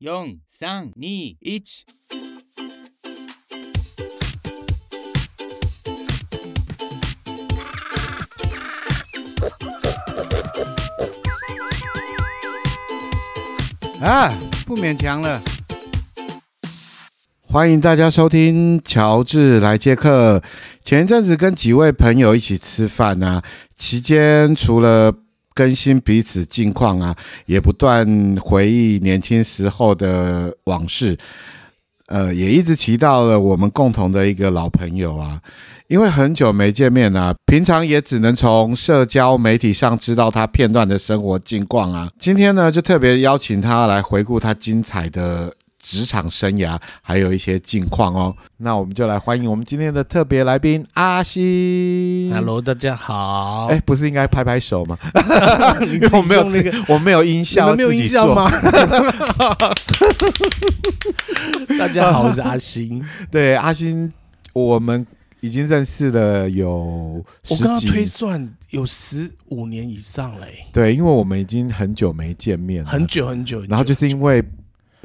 四三二一。啊，不勉强了。欢迎大家收听乔治来接客。前一阵子跟几位朋友一起吃饭啊，期间除了更新彼此近况啊，也不断回忆年轻时候的往事。呃，也一直提到了我们共同的一个老朋友啊，因为很久没见面啊，平常也只能从社交媒体上知道他片段的生活近况啊。今天呢，就特别邀请他来回顾他精彩的。职场生涯还有一些近况哦，那我们就来欢迎我们今天的特别来宾阿星。Hello，大家好。哎，不是应该拍拍手吗？因为我没有那个，我没有音效，没有音效吗？大家好，我是阿星。对，阿星，我们已经认识了有我刚刚推算有十五年以上嘞。对，因为我们已经很久没见面了，很久很久。然后就是因为。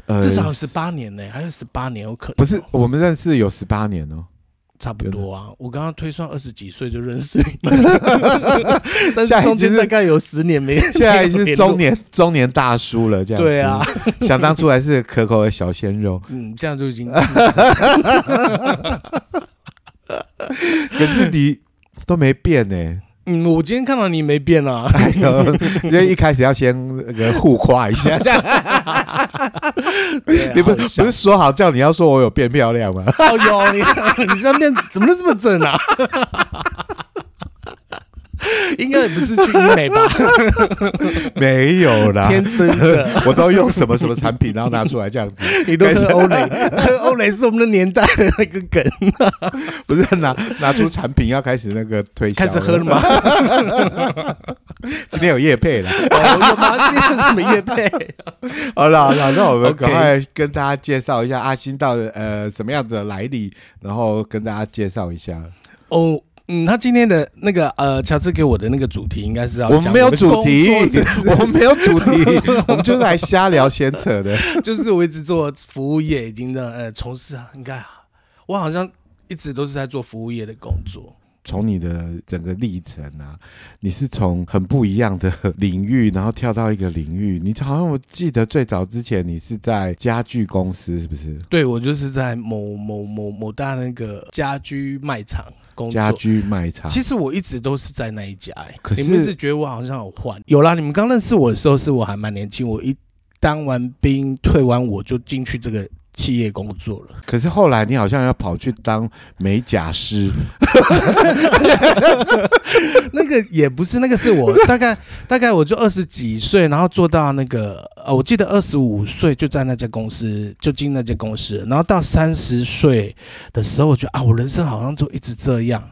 呃，至少有十八年呢，还有十八年有可能。不是，我们认识有十八年哦，差不多啊。我刚刚推算二十几岁就认识你们，但是中间大概有十年没，现在是中年中年大叔了，这样。对啊，想当初还是可口的小鲜肉，嗯，这样就已经。可是你都没变呢。嗯，我今天看到你没变啊，哎呦，因为一开始要先那个互夸一下，这样。你不不是说好叫你要说我有变漂亮吗？哦哟，你 你现在变怎么能这么正啊？应该也不是去医美吧？没有啦，天生的。我都用什么什么产品，然后拿出来这样子。你都是欧蕾，欧蕾是我们的年代的那个梗。不是拿拿出产品要开始那个推销，开始喝了吗？今天有叶配了，有吗？今天有什么业配？好了好了，那我们赶快跟大家介绍一下阿星到底呃什么样子的来历，然后跟大家介绍一下哦。嗯，他今天的那个呃，乔治给我的那个主题应该是要讲我们没有主题，我们没有主题，我们就是来瞎聊闲扯的。就是我一直做服务业，已经的呃从事啊，应该我好像一直都是在做服务业的工作。从你的整个历程啊，你是从很不一样的领域，然后跳到一个领域。你好像我记得最早之前你是在家具公司，是不是？对，我就是在某某某某大那个家居卖场工作。家居卖场，其实我一直都是在那一家，欸。可是你们是觉得我好像有换？有啦，你们刚认识我的时候是我还蛮年轻，我一当完兵退完我就进去这个。企业工作了，可是后来你好像要跑去当美甲师，那个也不是，那个是我大概 大概我就二十几岁，然后做到那个呃，我记得二十五岁就在那家公司就进那家公司，然后到三十岁的时候，我觉得啊，我人生好像就一直这样，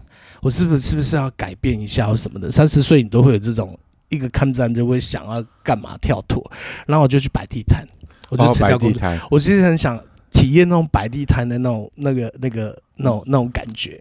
我是不是是不是要改变一下或什么的？三十岁你都会有这种一个抗战，就会想要干嘛跳脱，然后我就去摆地摊，我就辞掉工作，我其实很想。体验那种摆地摊的那种、那个、那个、那种、那种感觉，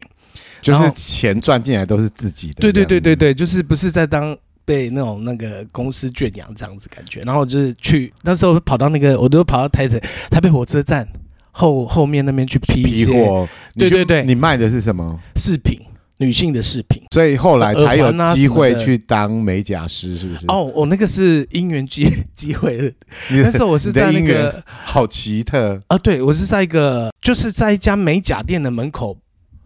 就是钱赚进来都是自己的。对对对对对，就是不是在当被那种那个公司圈养这样子感觉。然后就是去那时候跑到那个，我都跑到台北台北火车站后后面那边去批批货。对对对，你卖的是什么饰品？女性的饰品，所以后来才有机会去当美甲师，是不是？哦，我那个是因缘机 机会。那时候我是在那个好奇特啊，对我是在一个就是在一家美甲店的门口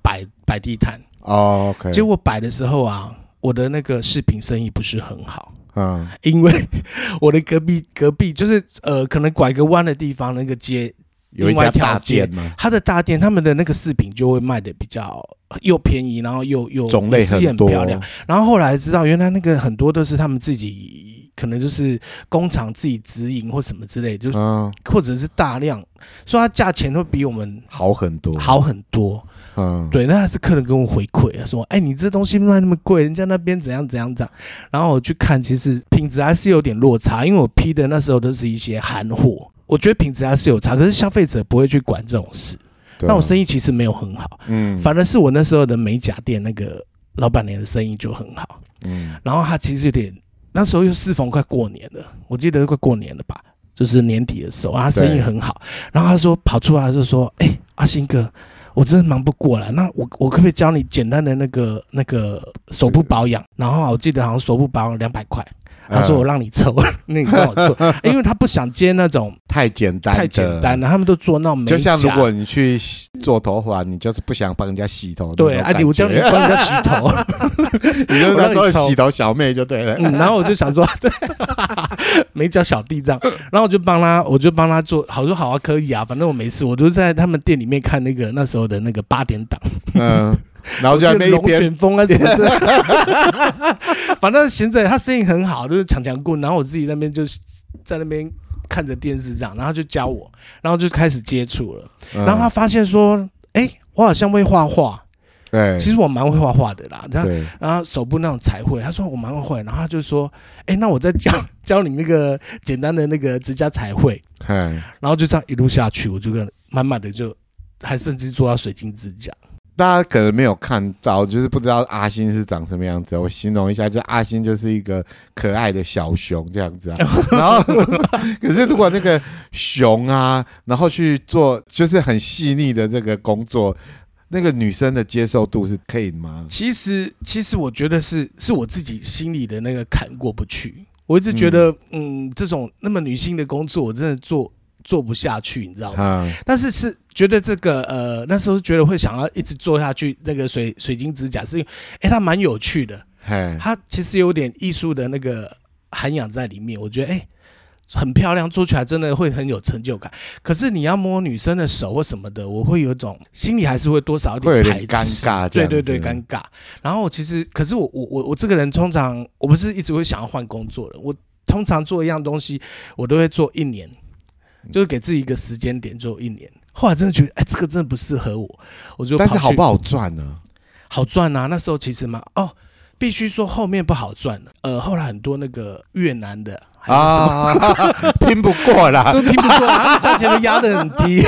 摆摆地摊。哦，OK。结果摆的时候啊，我的那个饰品生意不是很好，嗯，因为 我的隔壁隔壁就是呃，可能拐个弯的地方那个街。有一家大店吗？他的大店，他们的那个饰品就会卖的比较又便宜，然后又又种类很多，漂亮。然后后来知道，原来那个很多都是他们自己，可能就是工厂自己直营或什么之类，就或者是大量，所以它价钱会比我们好很多，好很多。嗯，对，那还是客人跟我回馈啊，说，哎，你这东西卖那么贵，人家那边怎样怎样怎样。然后我去看，其实品质还是有点落差，因为我批的那时候都是一些韩货。我觉得品质还是有差，可是消费者不会去管这种事。那、啊、我生意其实没有很好，嗯，反而是我那时候的美甲店那个老板娘的生意就很好，嗯，然后她其实有点那时候又适逢快过年了，我记得快过年了吧，就是年底的时候，啊，生意很好，然后她说跑出来就说：“哎、欸，阿新哥，我真的忙不过来，那我我可不可以教你简单的那个那个手部保养？然后我记得好像手部保养两百块。”他说：“我让你抽，那你跟我做，因为他不想接那种太简单、太简单的。他们都做那种美甲，就像如果你去做头发，你就是不想帮人家洗头。对，哎，我叫你帮人家洗头，你就那时候洗头小妹就对了。嗯，然后我就想说，对，没叫小弟这样，然后我就帮他，我就帮他做，好说好啊，可以啊，反正我没事，我都在他们店里面看那个那时候的那个八点档。嗯。”然后就在那边龙卷风啊什么的，反正贤者他生意很好，就是强强棍。然后我自己那边就是在那边看着电视这样，然后就教我，然后就开始接触了。然后他发现说，哎，我好像会画画，对，其实我蛮会画画的啦。然后，然后手部那种彩绘，他说我蛮会画。然后他就说，哎，那我再教 教你那个简单的那个指甲彩绘。然后就这样一路下去，我就跟慢慢的就还甚至做到水晶指甲。大家可能没有看到，就是不知道阿星是长什么样子。我形容一下，就阿星就是一个可爱的小熊这样子啊。然后，可是如果那个熊啊，然后去做就是很细腻的这个工作，那个女生的接受度是可以吗？其实，其实我觉得是是我自己心里的那个坎过不去。我一直觉得，嗯，嗯，这种那么女性的工作，我真的做做不下去，你知道吗？嗯、但是是。觉得这个呃，那时候觉得会想要一直做下去。那个水水晶指甲是因为，哎，它蛮有趣的，嘿它其实有点艺术的那个涵养在里面。我觉得哎，很漂亮，做起来真的会很有成就感。可是你要摸女生的手或什么的，我会有一种心里还是会多少有点排斥，尴尬，对对对，尴尬。然后其实，可是我我我我这个人通常我不是一直会想要换工作的，我通常做一样东西，我都会做一年，就是给自己一个时间点做一年。后来真的觉得，哎，这个真的不适合我，我就。但是好不好赚呢？好赚啊！那时候其实嘛，哦，必须说后面不好赚了。呃，后来很多那个越南的啊，拼不过啦，都 拼不过，价钱都压得很低。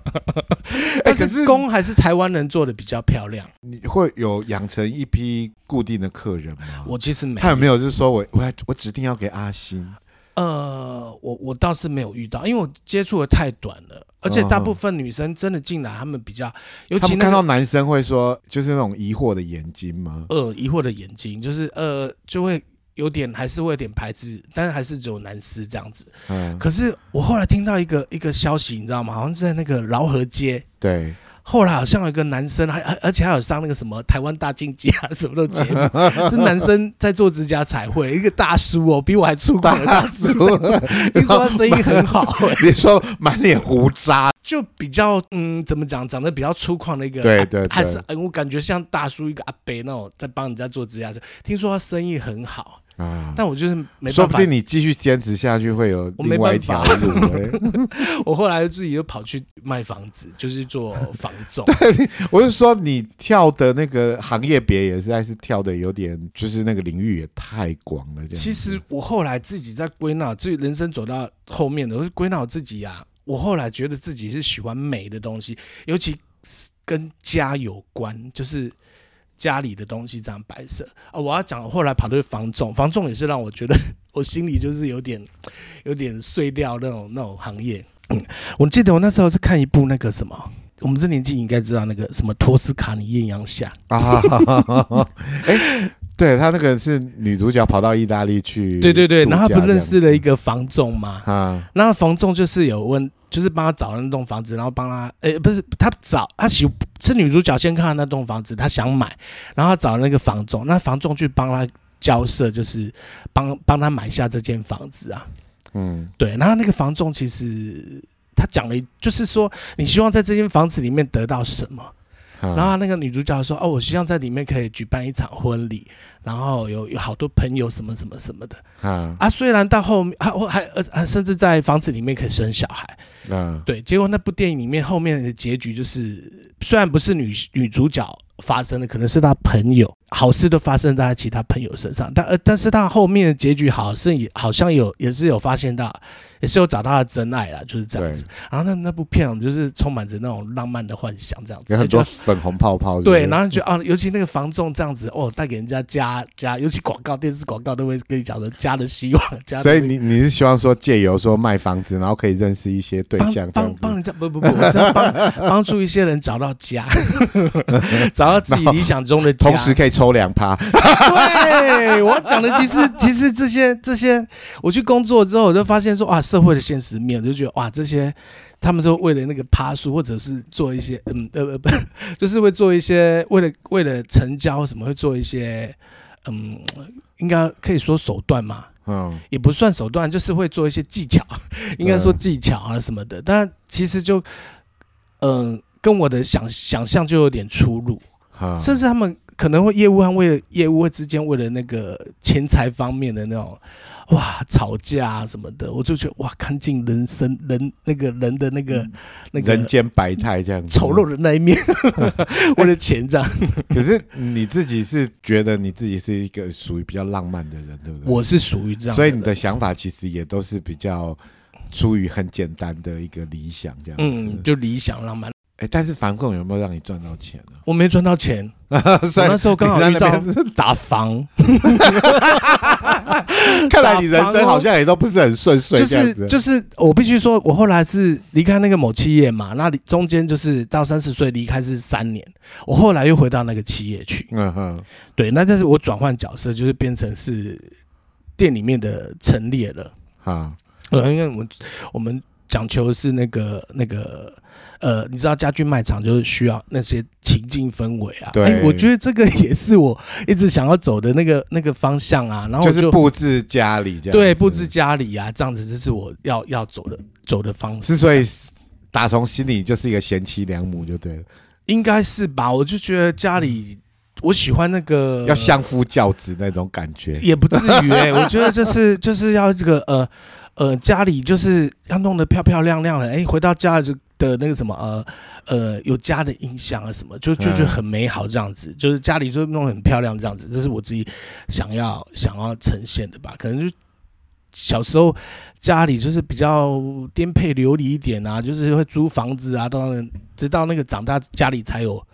但是工还是台湾人做的比较漂亮。你会有养成一批固定的客人吗？我其实没。他有没有就是说我我我指定要给阿星？呃，我我倒是没有遇到，因为我接触的太短了。而且大部分女生真的进来，她们比较，尤其看到男生会说，就是那种疑惑的眼睛吗？呃，疑惑的眼睛，就是呃，就会有点，还是会有点排斥，但是还是只有男士这样子。嗯。可是我后来听到一个一个消息，你知道吗？好像是在那个饶河街。对。后来好像有一个男生，还而而且还有上那个什么台湾大竞技啊什么的节目，是男生在做指甲彩绘，一个大叔哦，比我还粗犷的大叔，听说他生意很好，欸。你说满脸胡渣，就比较嗯，怎么讲，长得比较粗犷的一个，对对，对，还是我感觉像大叔一个阿伯那种，在帮人家做指甲，听说他生意很好。啊！但我就是没办法，说不定你继续坚持下去会有另外一条路。我后来自己又跑去卖房子，就是做房仲。对，我是说你跳的那个行业别也实在是跳的有点，就是那个领域也太广了。其实我后来自己在归纳，自己人生走到后面的，我归纳我自己呀、啊。我后来觉得自己是喜欢美的东西，尤其跟家有关，就是。家里的东西这样摆设。啊，我要讲，后来跑去房仲，房仲也是让我觉得 我心里就是有点有点碎掉那种那种行业。嗯，我记得我那时候是看一部那个什么，我们这年纪应该知道那个什么托斯卡尼艳阳下。啊，哎，对他那个是女主角跑到意大利去，对对对，然后他不认识了一个房仲嘛？啊，那房仲就是有问。就是帮他找了那栋房子，然后帮他，诶、欸，不是他找他喜是女主角先看到那栋房子，他想买，然后他找了那个房仲，那房仲去帮他交涉，就是帮帮他买下这间房子啊，嗯，对，然后那个房仲其实他讲了，就是说你希望在这间房子里面得到什么？然后那个女主角说：“哦，我希望在里面可以举办一场婚礼，然后有有好多朋友什么什么什么的。啊，啊，虽然到后面还还呃甚至在房子里面可以生小孩。嗯，对。结果那部电影里面后面的结局就是，虽然不是女女主角发生的，可能是她朋友好事都发生在其他朋友身上，但呃，但是她后面的结局好像也好像有也是有发现到。也是有找到他的真爱啦，就是这样子。然后那那部片，我们就是充满着那种浪漫的幻想，这样子。有很多粉红泡泡是是。对，然后就啊，尤其那个房仲这样子，哦，带给人家加加，尤其广告电视广告都会跟你讲说加的希望。加所以你你是希望说借由说卖房子，然后可以认识一些对象，帮帮人家不不不，我是要帮 帮助一些人找到家，找到自己理想中的家，同时可以抽两趴。对，我讲的其实其实这些这些，我去工作之后，我就发现说啊，社会的现实面。我就觉得哇，这些他们都为了那个趴数，或者是做一些嗯呃不，就是会做一些为了为了成交什么，会做一些嗯，应该可以说手段嘛，嗯，也不算手段，就是会做一些技巧，应该说技巧啊什么的。但其实就嗯、呃，跟我的想想象就有点出入，甚至他们可能会业务和为了业务之间为了那个钱财方面的那种。哇，吵架啊什么的，我就觉得哇，看尽人生人那个人的那个、嗯、那个人间百态这样子，丑陋的那一面，为了钱这样。可是你自己是觉得你自己是一个属于比较浪漫的人，对不对？我是属于这样，所以你的想法其实也都是比较出于很简单的一个理想这样。嗯，就理想浪漫。哎，但是房仲有没有让你赚到钱呢？我没赚到钱，我那时候刚好遇到 打房。看来你人生好像也都不是很顺遂。就是就是，我必须说，我后来是离开那个某企业嘛，那里中间就是到三十岁离开是三年，我后来又回到那个企业去。嗯哼，对，那这是我转换角色，就是变成是店里面的陈列了。啊，呃，因为我们我们讲求是那个那个。呃，你知道家具卖场就是需要那些情境氛围啊。对、欸，我觉得这个也是我一直想要走的那个那个方向啊。然后就，就是布置家里这样。对，布置家里啊，这样子这是我要要走的走的方式。之所以打从心里就是一个贤妻良母就对了。应该是吧？我就觉得家里我喜欢那个要相夫教子那种感觉，也不至于哎、欸。我觉得就是 就是要这个呃呃家里就是要弄得漂漂亮亮的。哎、欸，回到家就。的那个什么呃呃有家的音响啊什么，就就就很美好这样子，就是家里就弄得很漂亮这样子，这是我自己想要想要呈现的吧。可能就小时候家里就是比较颠沛流离一点啊，就是会租房子啊，当然直到那个长大家里才有。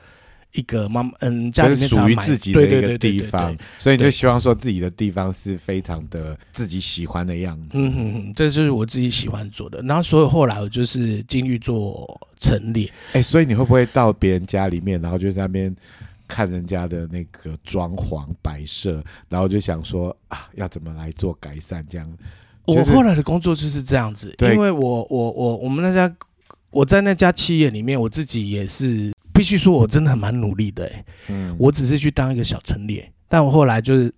一个妈妈，嗯，家里面属于自己的一个地方，所以你就希望说自己的地方是非常的自己喜欢的样子。嗯哼哼，这就是我自己喜欢做的。然后，所以后来我就是进去做陈列。哎、欸，所以你会不会到别人家里面，然后就在那边看人家的那个装潢摆设，然后就想说啊，要怎么来做改善？这样。我后来的工作就是这样子，因为我我我我们那家我在那家企业里面，我自己也是。必须说，我真的很蛮努力的、欸。嗯，我只是去当一个小陈列，但我后来就是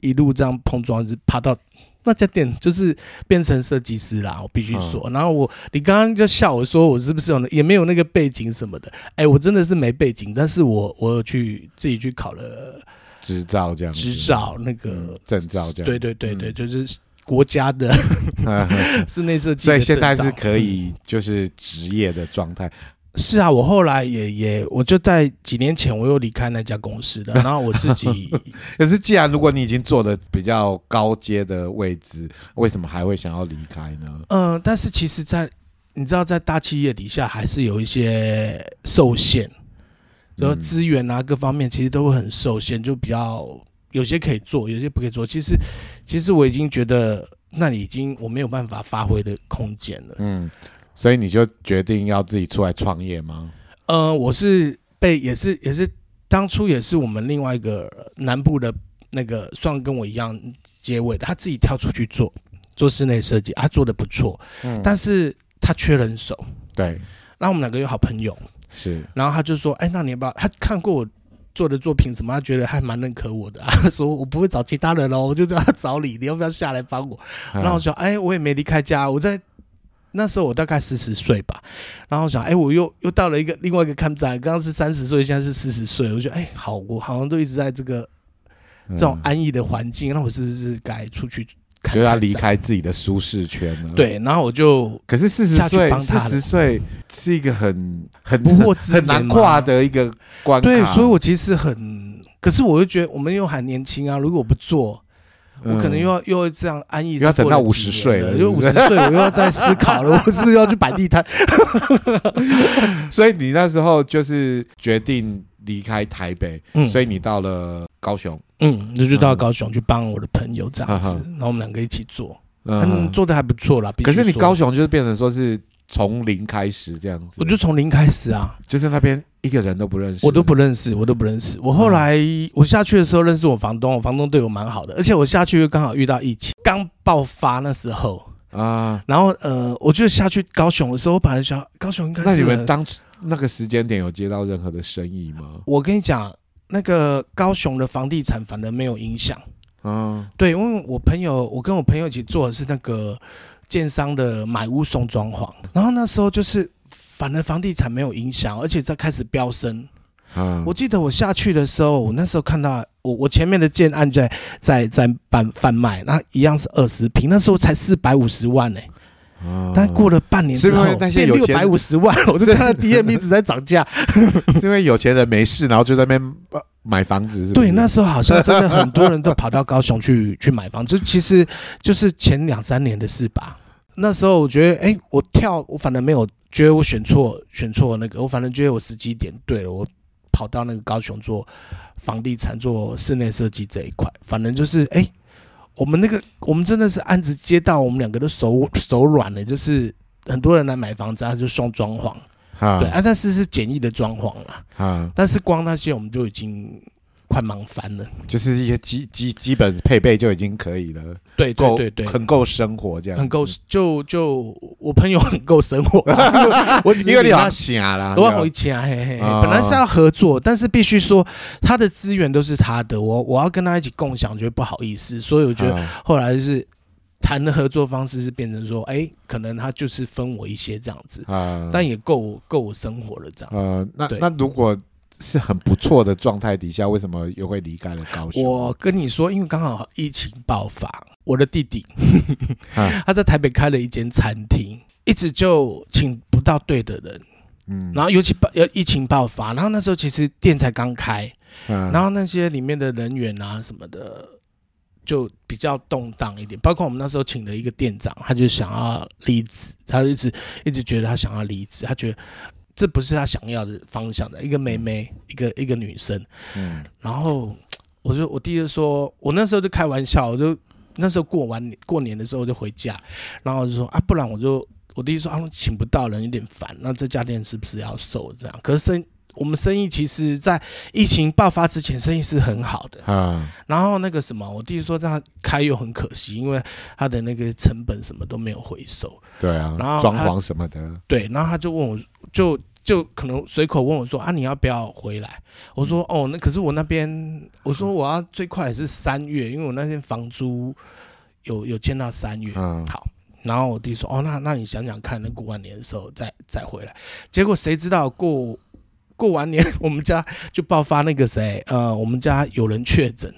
一路这样碰撞，就爬到那家店，就是变成设计师啦。我必须说，然后我，你刚刚就笑我说我是不是有也没有那个背景什么的？哎，我真的是没背景，但是我我有去自己去考了执照，这样执照那个证照，这样对对对对，就是国家的 室内设计，所以现在是可以就是职业的状态。是啊，我后来也也，我就在几年前我又离开那家公司的，然后我自己。可是，既然如果你已经做的比较高阶的位置，为什么还会想要离开呢？嗯、呃，但是其实在，在你知道，在大企业底下还是有一些受限，然后资源啊各方面其实都会很受限，就比较有些可以做，有些不可以做。其实，其实我已经觉得那里已经我没有办法发挥的空间了。嗯。所以你就决定要自己出来创业吗？呃，我是被也是也是当初也是我们另外一个南部的那个算跟我一样结尾的，他自己跳出去做做室内设计，他做的不错，嗯，但是他缺人手，对，那我们两个有好朋友是，然后他就说，哎，那你要不要？他看过我做的作品什么，他觉得还蛮认可我的，他说我不会找其他人喽，我就这样找你，你要不要下来帮我？然后我说，哎，我也没离开家，我在。那时候我大概四十岁吧，然后想，哎，我又又到了一个另外一个看展，刚刚是三十岁，现在是四十岁，我觉得，哎，好，我好像都一直在这个这种安逸的环境，那我是不是该出去看看？就要离开自己的舒适圈了？对，然后我就，可是四十岁，四十岁是一个很很不惑之很难跨的一个关卡，对，所以我其实很可是我又觉得我们又还年轻啊，如果不做。我可能又要又要这样安逸，要等到五十岁了，因为五十岁我又要再思考了，我是不是要去摆地摊？所以你那时候就是决定离开台北，嗯，所以你到了高雄，嗯，那就到高雄去帮我的朋友这样子，然后我们两个一起做，嗯，做的还不错啦。可是你高雄就是变成说是从零开始这样子，我就从零开始啊，就是那边。一个人都不认识，我都不认识，我都不认识。我后来我下去的时候认识我房东，我房东对我蛮好的，而且我下去又刚好遇到疫情刚爆发那时候啊。然后呃，我就下去高雄的时候，我本来想高雄应该……那你们当那个时间点有接到任何的生意吗？我跟你讲，那个高雄的房地产反而没有影响嗯。对，因为我朋友，我跟我朋友一起做的是那个建商的买屋送装潢，然后那时候就是。反而房地产没有影响，而且在开始飙升。嗯，我记得我下去的时候，我那时候看到我我前面的建案在在在贩贩卖，那一样是二十平，那时候才四百五十万呢、但过了半年之后变六百五十万，我就看到 DM 一直在涨价。是因为有钱人没事，然后就在那边买房子是？对，那时候好像真的很多人都跑到高雄去去买房就，其实就是前两三年的事吧。那时候我觉得，哎、欸，我跳，我反正没有。觉得我选错，选错那个，我反正觉得我时机点对了，我跑到那个高雄做房地产，做室内设计这一块，反正就是哎、欸，我们那个我们真的是案子接到，我们两个都手手软了，就是很多人来买房子，他就送装潢，啊对啊，但是是简易的装潢啦，啊，但是光那些我们就已经。快忙翻了，就是一些基基基本配备就已经可以了，对对对对，很够生活这样，很够就就我朋友很够生活，我只有两下啦，多好一千嘿嘿，本来是要合作，但是必须说他的资源都是他的，我我要跟他一起共享，觉得不好意思，所以我觉得后来就是谈的合作方式是变成说，哎，可能他就是分我一些这样子，但也够我够我生活了这样，呃，那那如果。是很不错的状态底下，为什么又会离开了高雄？我跟你说，因为刚好疫情爆发，我的弟弟 他在台北开了一间餐厅，一直就请不到对的人，嗯，然后尤其爆呃疫情爆发，然后那时候其实店才刚开，嗯，然后那些里面的人员啊什么的就比较动荡一点，包括我们那时候请的一个店长，他就想要离职，他一直一直觉得他想要离职，他觉得。这不是他想要的方向的，一个妹妹，一个一个女生，嗯，然后我就我弟就说，我那时候就开玩笑，我就那时候过完过年的时候就回家，然后我就说啊，不然我就我弟说啊，请不到人有点烦，那这家店是不是要收这样？可是生我们生意其实，在疫情爆发之前，生意是很好的啊。然后那个什么，我弟说这样开又很可惜，因为他的那个成本什么都没有回收。对啊，然后装潢什么的。对，然后他就问我就。就可能随口问我说啊，你要不要回来？我说哦，那可是我那边，我说我要最快也是三月，因为我那天房租有有签到三月。嗯，好。然后我弟说哦，那那你想想看，那过完年的时候再再回来。结果谁知道过过完年，我们家就爆发那个谁呃，我们家有人确诊，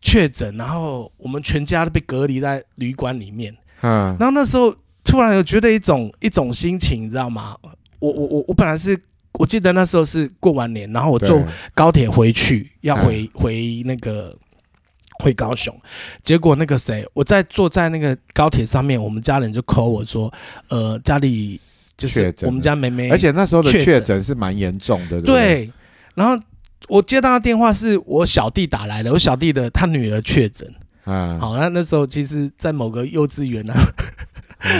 确诊，然后我们全家都被隔离在旅馆里面。嗯，然后那时候突然有觉得一种一种心情，你知道吗？我我我我本来是我记得那时候是过完年，然后我坐高铁回去，要回回那个回高雄，结果那个谁，我在坐在那个高铁上面，我们家人就 call 我说，呃，家里就是我们家妹妹，而且那时候的确诊是蛮严重的，对。然后我接到的电话是我小弟打来的，我小弟的他女儿确诊，嗯，好，那那时候其实，在某个幼稚园呢。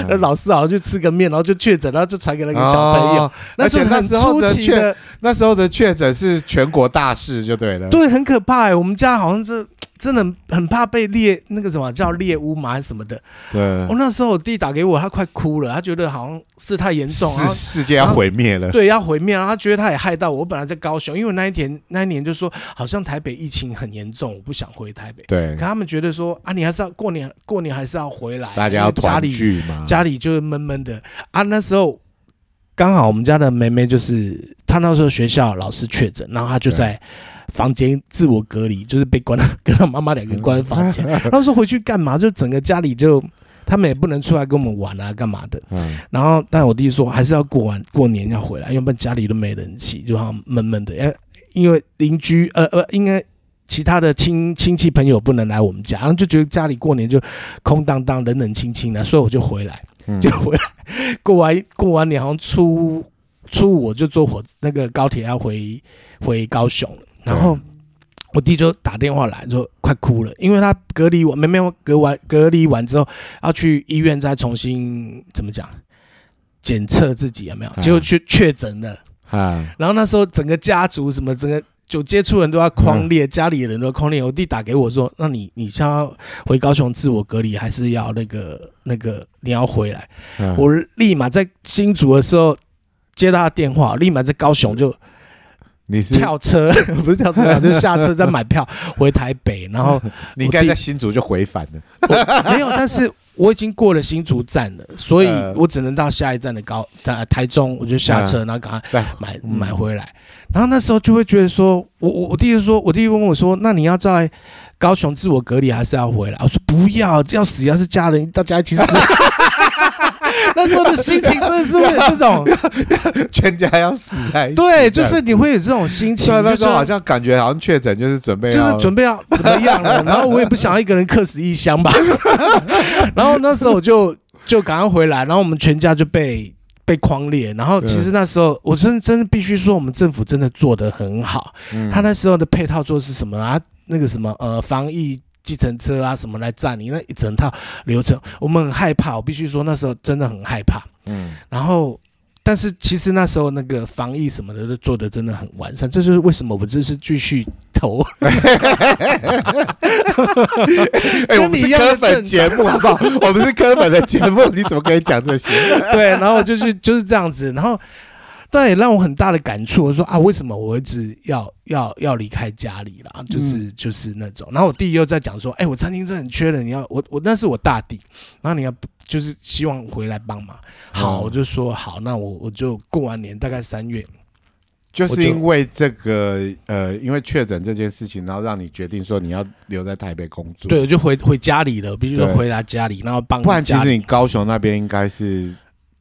那 老师好像去吃个面，然后就确诊，然后就传给那个小朋友。那时候的确，那时候的确诊是全国大事，就对了。对，很可怕哎，我们家好像是。真的很怕被猎那个什么叫猎巫嘛还是什么的。对，我那时候我弟打给我，他快哭了，他觉得好像事态严重，世世界要毁灭了。对，要毁灭了，他觉得他也害到我。我本来在高雄，因为那一天那一年就说好像台北疫情很严重，我不想回台北。对，可他们觉得说啊，你还是要过年，过年还是要回来，大家要团聚嘛，家里就是闷闷的啊。那时候刚好我们家的妹妹就是她那时候学校老师确诊，然后她就在。房间自我隔离，就是被关了，跟他妈妈两个人关在房间。他说回去干嘛？就整个家里就他们也不能出来跟我们玩啊，干嘛的？嗯。然后，但我弟说还是要过完过年要回来，要不然家里都没人气，就好像闷闷的。因为邻居呃呃，应该其他的亲亲戚朋友不能来我们家，然后就觉得家里过年就空荡荡、冷冷清清的，所以我就回来，就回来。过完过完年，好像初初五我就坐火那个高铁要回回高雄了，然后我弟就打电话来，就快哭了，因为他隔离完没没有隔完隔离完之后要去医院再重新怎么讲检测自己有没有，结果去确诊了啊，然后那时候整个家族什么整个。就接触人都要框列，家里的人都要匡列。我弟打给我说：“那你你想要回高雄自我隔离，还是要那个那个你要回来？”我立马在新竹的时候接到他电话，立马在高雄就你是跳车，不是跳车，就下车再买票回台北。然后 你应该在新竹就回返了，没有，但是。我已经过了新竹站了，所以我只能到下一站的高台台中，我就下车，然后赶快买买回来。然后那时候就会觉得说，我我我弟弟说，我弟弟问我说，那你要在高雄自我隔离还是要回来？我说不要，要死要是家人，大家一起死。那时候的心情真的是会有这种，全家要死在一起。对，就是你会有这种心情，那时候好像感觉好像确诊就是准备，就是准备要怎么样了。然后我也不想要一个人客死异乡吧。然后那时候我就就赶快回来，然后我们全家就被被框列。然后其实那时候我真真的必须说，我们政府真的做得很好。他那时候的配套做是什么啊？那个什么呃防疫。计程车啊，什么来载你？那一整套流程，我们很害怕。我必须说，那时候真的很害怕。嗯，然后，但是其实那时候那个防疫什么的都做的真的很完善。这就是为什么我这是继续投。哎，我们是科粉节目，好不好？我们是科粉的节目，你怎么可以讲这些？对，然后就是就是这样子，然后。但也让我很大的感触，我说啊，为什么我一直要要要离开家里啦？就是就是那种。然后我弟又在讲说，哎，我餐厅真的很缺人，你要我我那是我大弟，然后你要就是希望回来帮忙。好，我就说好，那我我就过完年大概三月，就是因为这个呃，因为确诊这件事情，然后让你决定说你要留在台北工作。对，我就回回家里了，必须说回来家里，然后帮。不然其实你高雄那边应该是。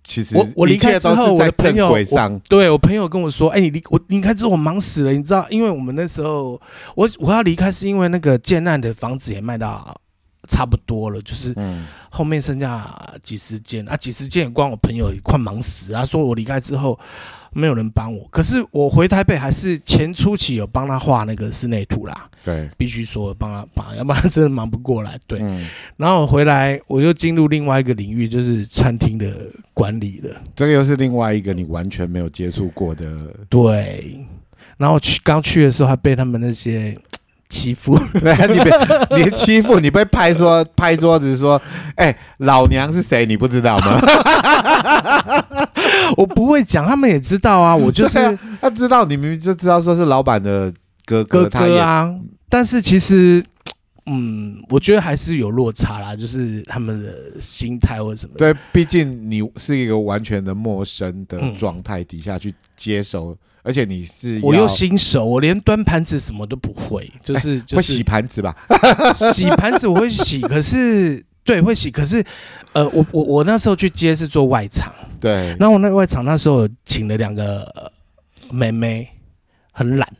其实我我离开之后，我的朋友上对我朋友跟我说：“哎，你离我离开之后，我忙死了，你知道？因为我们那时候，我我要离开是因为那个建案的房子也卖到差不多了，就是后面剩下几十间啊，几十间也关我朋友也快忙死啊。说我离开之后。”没有人帮我，可是我回台北还是前初期有帮他画那个室内图啦。对，必须说帮他帮，要不然真的忙不过来。对，嗯、然后回来我又进入另外一个领域，就是餐厅的管理了。这个又是另外一个你完全没有接触过的。对，然后去刚去的时候还被他们那些。欺负，你被你欺负，你被拍说 拍桌子说，哎、欸，老娘是谁？你不知道吗？我不会讲，他们也知道啊。我就是、啊、他知道，你明明就知道说是老板的哥哥哥啊。但是其实，嗯，我觉得还是有落差啦，就是他们的心态或者什么。对，毕竟你是一个完全的陌生的状态底下去接手。嗯而且你是我又新手，我连端盘子什么都不会，就是、就是、会洗盘子吧？洗盘子我会洗，可是对会洗，可是呃，我我我那时候去接是做外场，对，然后我那个外场那时候请了两个妹妹。很懒，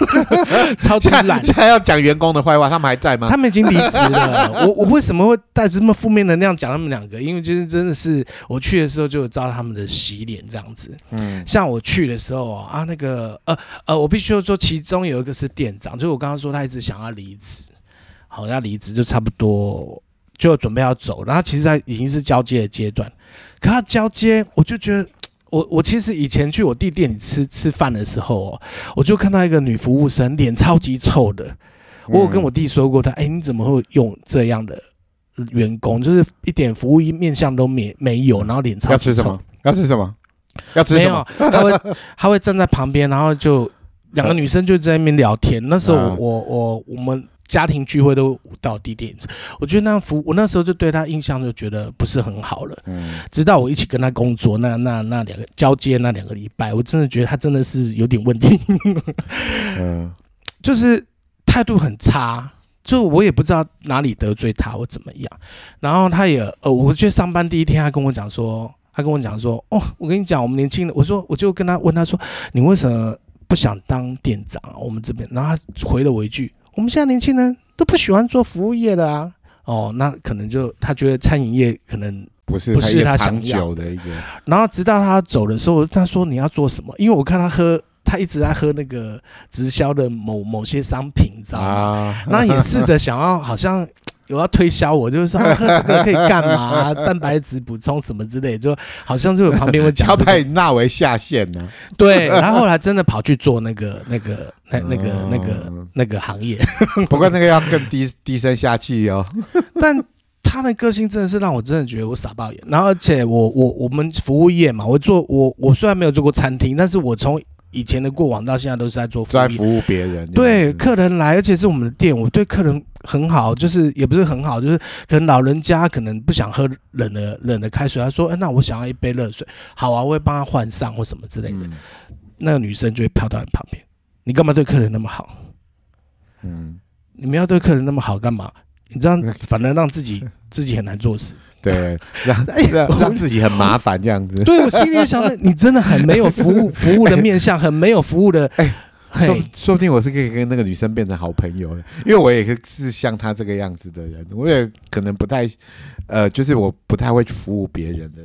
超级懒。现在要讲员工的坏话，他们还在吗？他们已经离职了。我我为什么会带着这么负面能量讲他们两个？因为就是真的是我去的时候就有遭到他们的洗脸这样子。嗯，像我去的时候啊，那个呃呃，我必须要说，其中有一个是店长，就是我刚刚说他一直想要离职，好要离职就差不多就准备要走，然后其实他已经是交接的阶段，可他交接我就觉得。我我其实以前去我弟店里吃吃饭的时候哦，我就看到一个女服务生脸超级臭的。我有跟我弟说过，他哎，你怎么会用这样的员工？就是一点服务面相都没没有，然后脸超级臭。要吃什么？要吃什么？要吃没有，他会 他会站在旁边，然后就两个女生就在那边聊天。那时候我我我我们。家庭聚会都到地点，我觉得那服我那时候就对他印象就觉得不是很好了。嗯，直到我一起跟他工作，那那那两个交接那两个礼拜，我真的觉得他真的是有点问题。嗯，就是态度很差，就我也不知道哪里得罪他或怎么样。然后他也呃，我去上班第一天，他跟我讲说，他跟我讲说，哦，我跟你讲，我们年轻人，我说我就跟他问他说，你为什么不想当店长啊？我们这边，然后他回了我一句。我们现在年轻人都不喜欢做服务业的啊。哦，那可能就他觉得餐饮业可能不是不是他想要的一个。然后直到他走的时候，他说你要做什么？因为我看他喝，他一直在喝那个直销的某某些商品，你知道吗？啊、然后也试着想要好像。有要推销我，就是说、啊、喝这个可以干嘛、啊？蛋白质补充什么之类，就好像就有旁边会讲、这个，要把你纳为下线呢、啊。对，然后后来真的跑去做那个、那个、那、那个、那个、那个行业。不过那个要更低低声下气哦。但他的个性真的是让我真的觉得我傻爆眼。然后而且我我我们服务业嘛，我做我我虽然没有做过餐厅，但是我从以前的过往到现在都是在做服务，在服务别人。对，客人来，而且是我们的店，我对客人。很好，就是也不是很好，就是可能老人家可能不想喝冷的冷的开水，他说：“哎，那我想要一杯热水。”好啊，我会帮他换上或什么之类的。嗯、那个女生就会飘到你旁边，你干嘛对客人那么好？嗯，你们要对客人那么好干嘛？你这样 反而让自己自己很难做事。对，让让让自己很麻烦这样子。对，我心里想的，你真的很没有服务 服务的面向，很没有服务的。哎。说说不定我是可以跟那个女生变成好朋友的，因为我也是像她这个样子的人，我也可能不太，呃，就是我不太会去服务别人的。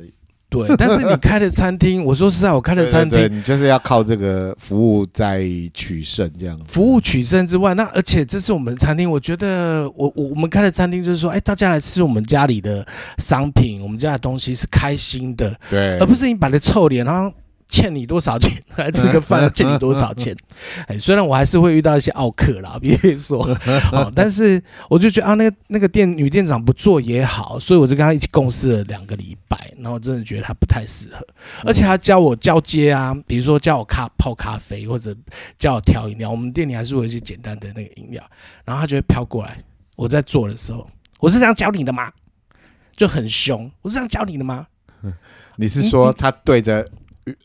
对，但是你开的餐厅，我说实在，我开的餐厅，你就是要靠这个服务在取胜这样。服务取胜之外，那而且这是我们的餐厅，我觉得我我我们开的餐厅就是说，哎，大家来吃我们家里的商品，我们家的东西是开心的，对，而不是你摆的臭脸，然后。欠你多少钱？来吃个饭要欠你多少钱？哎，虽然我还是会遇到一些奥客啦，比如说 哦，但是我就觉得啊，那个那个店女店长不做也好，所以我就跟她一起共事了两个礼拜，然后真的觉得她不太适合，而且她教我交接啊，比如说教我咖泡咖啡或者教我调饮料，我们店里还是会有一些简单的那个饮料，然后她就会飘过来，我在做的时候，我是这样教你的吗？就很凶，我是这样教你的吗？你是说他对着？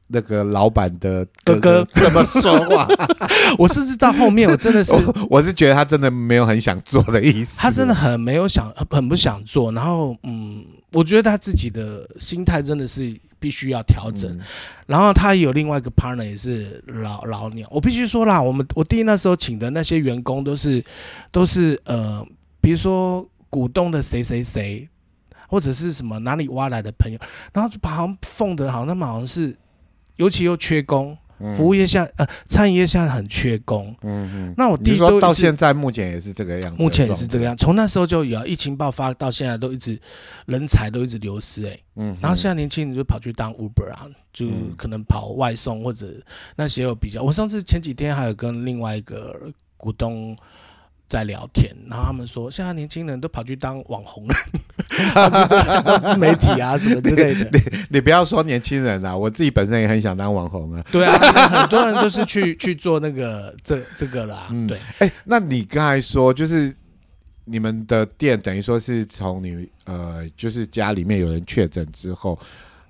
那个老板的哥哥怎么说话？我甚至到后面，我真的是我，我是觉得他真的没有很想做的意思。他真的很没有想，很不想做。然后，嗯，我觉得他自己的心态真的是必须要调整。嗯、然后他有另外一个 partner 也是老老鸟。我必须说啦，我们我弟那时候请的那些员工都是都是呃，比如说股东的谁谁谁，或者是什么哪里挖来的朋友，然后就把他们奉的好像他们好像是。尤其又缺工，服务业现在呃，餐饮业现在很缺工。嗯嗯，那我弟说到现在目前也是这个样子，目前也是这个样。从那时候就有疫情爆发到现在都一直人才都一直流失哎、欸。嗯，然后现在年轻人就跑去当 Uber 啊，就可能跑外送或者那些有比较。我上次前几天还有跟另外一个股东。在聊天，然后他们说，现在年轻人都跑去当网红了，当自媒体啊什么之类的。你你不要说年轻人啊，我自己本身也很想当网红啊。对啊，很多人都是去 去做那个这这个啦。嗯、对，哎、欸，那你刚才说就是你们的店等于说是从你呃，就是家里面有人确诊之后，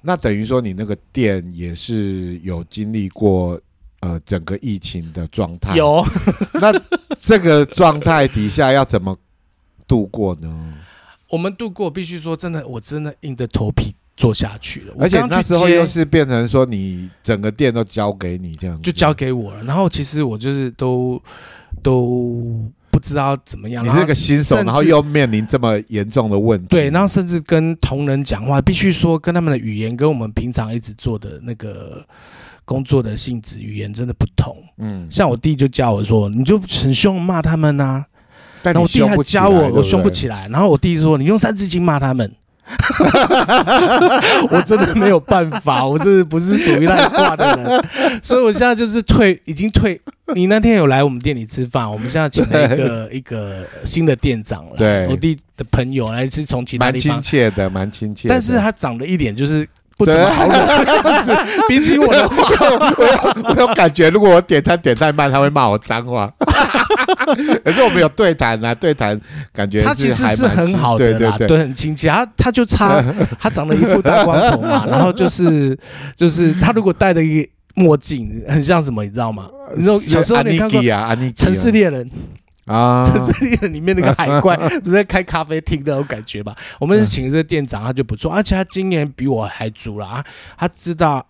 那等于说你那个店也是有经历过。呃，整个疫情的状态有，那这个状态底下要怎么度过呢？我们度过，必须说真的，我真的硬着头皮做下去了。而且那时候又是变成说，你整个店都交给你这样子，就交给我了。然后其实我就是都都不知道怎么样。你是个新手，然后又面临这么严重的问题。对，然后甚至跟同仁讲话，必须说跟他们的语言跟我们平常一直做的那个。工作的性质、语言真的不同。嗯，像我弟就教我说：“你就很凶骂他们呐、啊。”但我弟还教我，我凶不起来。然后我弟说：“你用三字经骂他们。”我真的没有办法，我这不是属于那一挂的人。所以我现在就是退，已经退。你那天有来我们店里吃饭，我们现在请了一个一个新的店长了。对，我弟的朋友来是从其他地方，蛮亲切的，蛮亲切。但是他长得一点就是。不怎么好惹，比起我的话，我有我有感觉，如果我点餐点太慢，他会骂我脏话。可是我们有对谈啊，对谈感觉他其实是很好的啦，对，很亲切。他他就差 他长了一副大光头嘛，然后就是就是他如果戴了一个墨镜，很像什么，你知道吗？你知道小时候你看过《城市猎人》？啊，城市猎人里面那个海怪 不是在开咖啡厅那种感觉吧？我们是请这个店长，他就不错，而且他今年比我还足了啊！他知道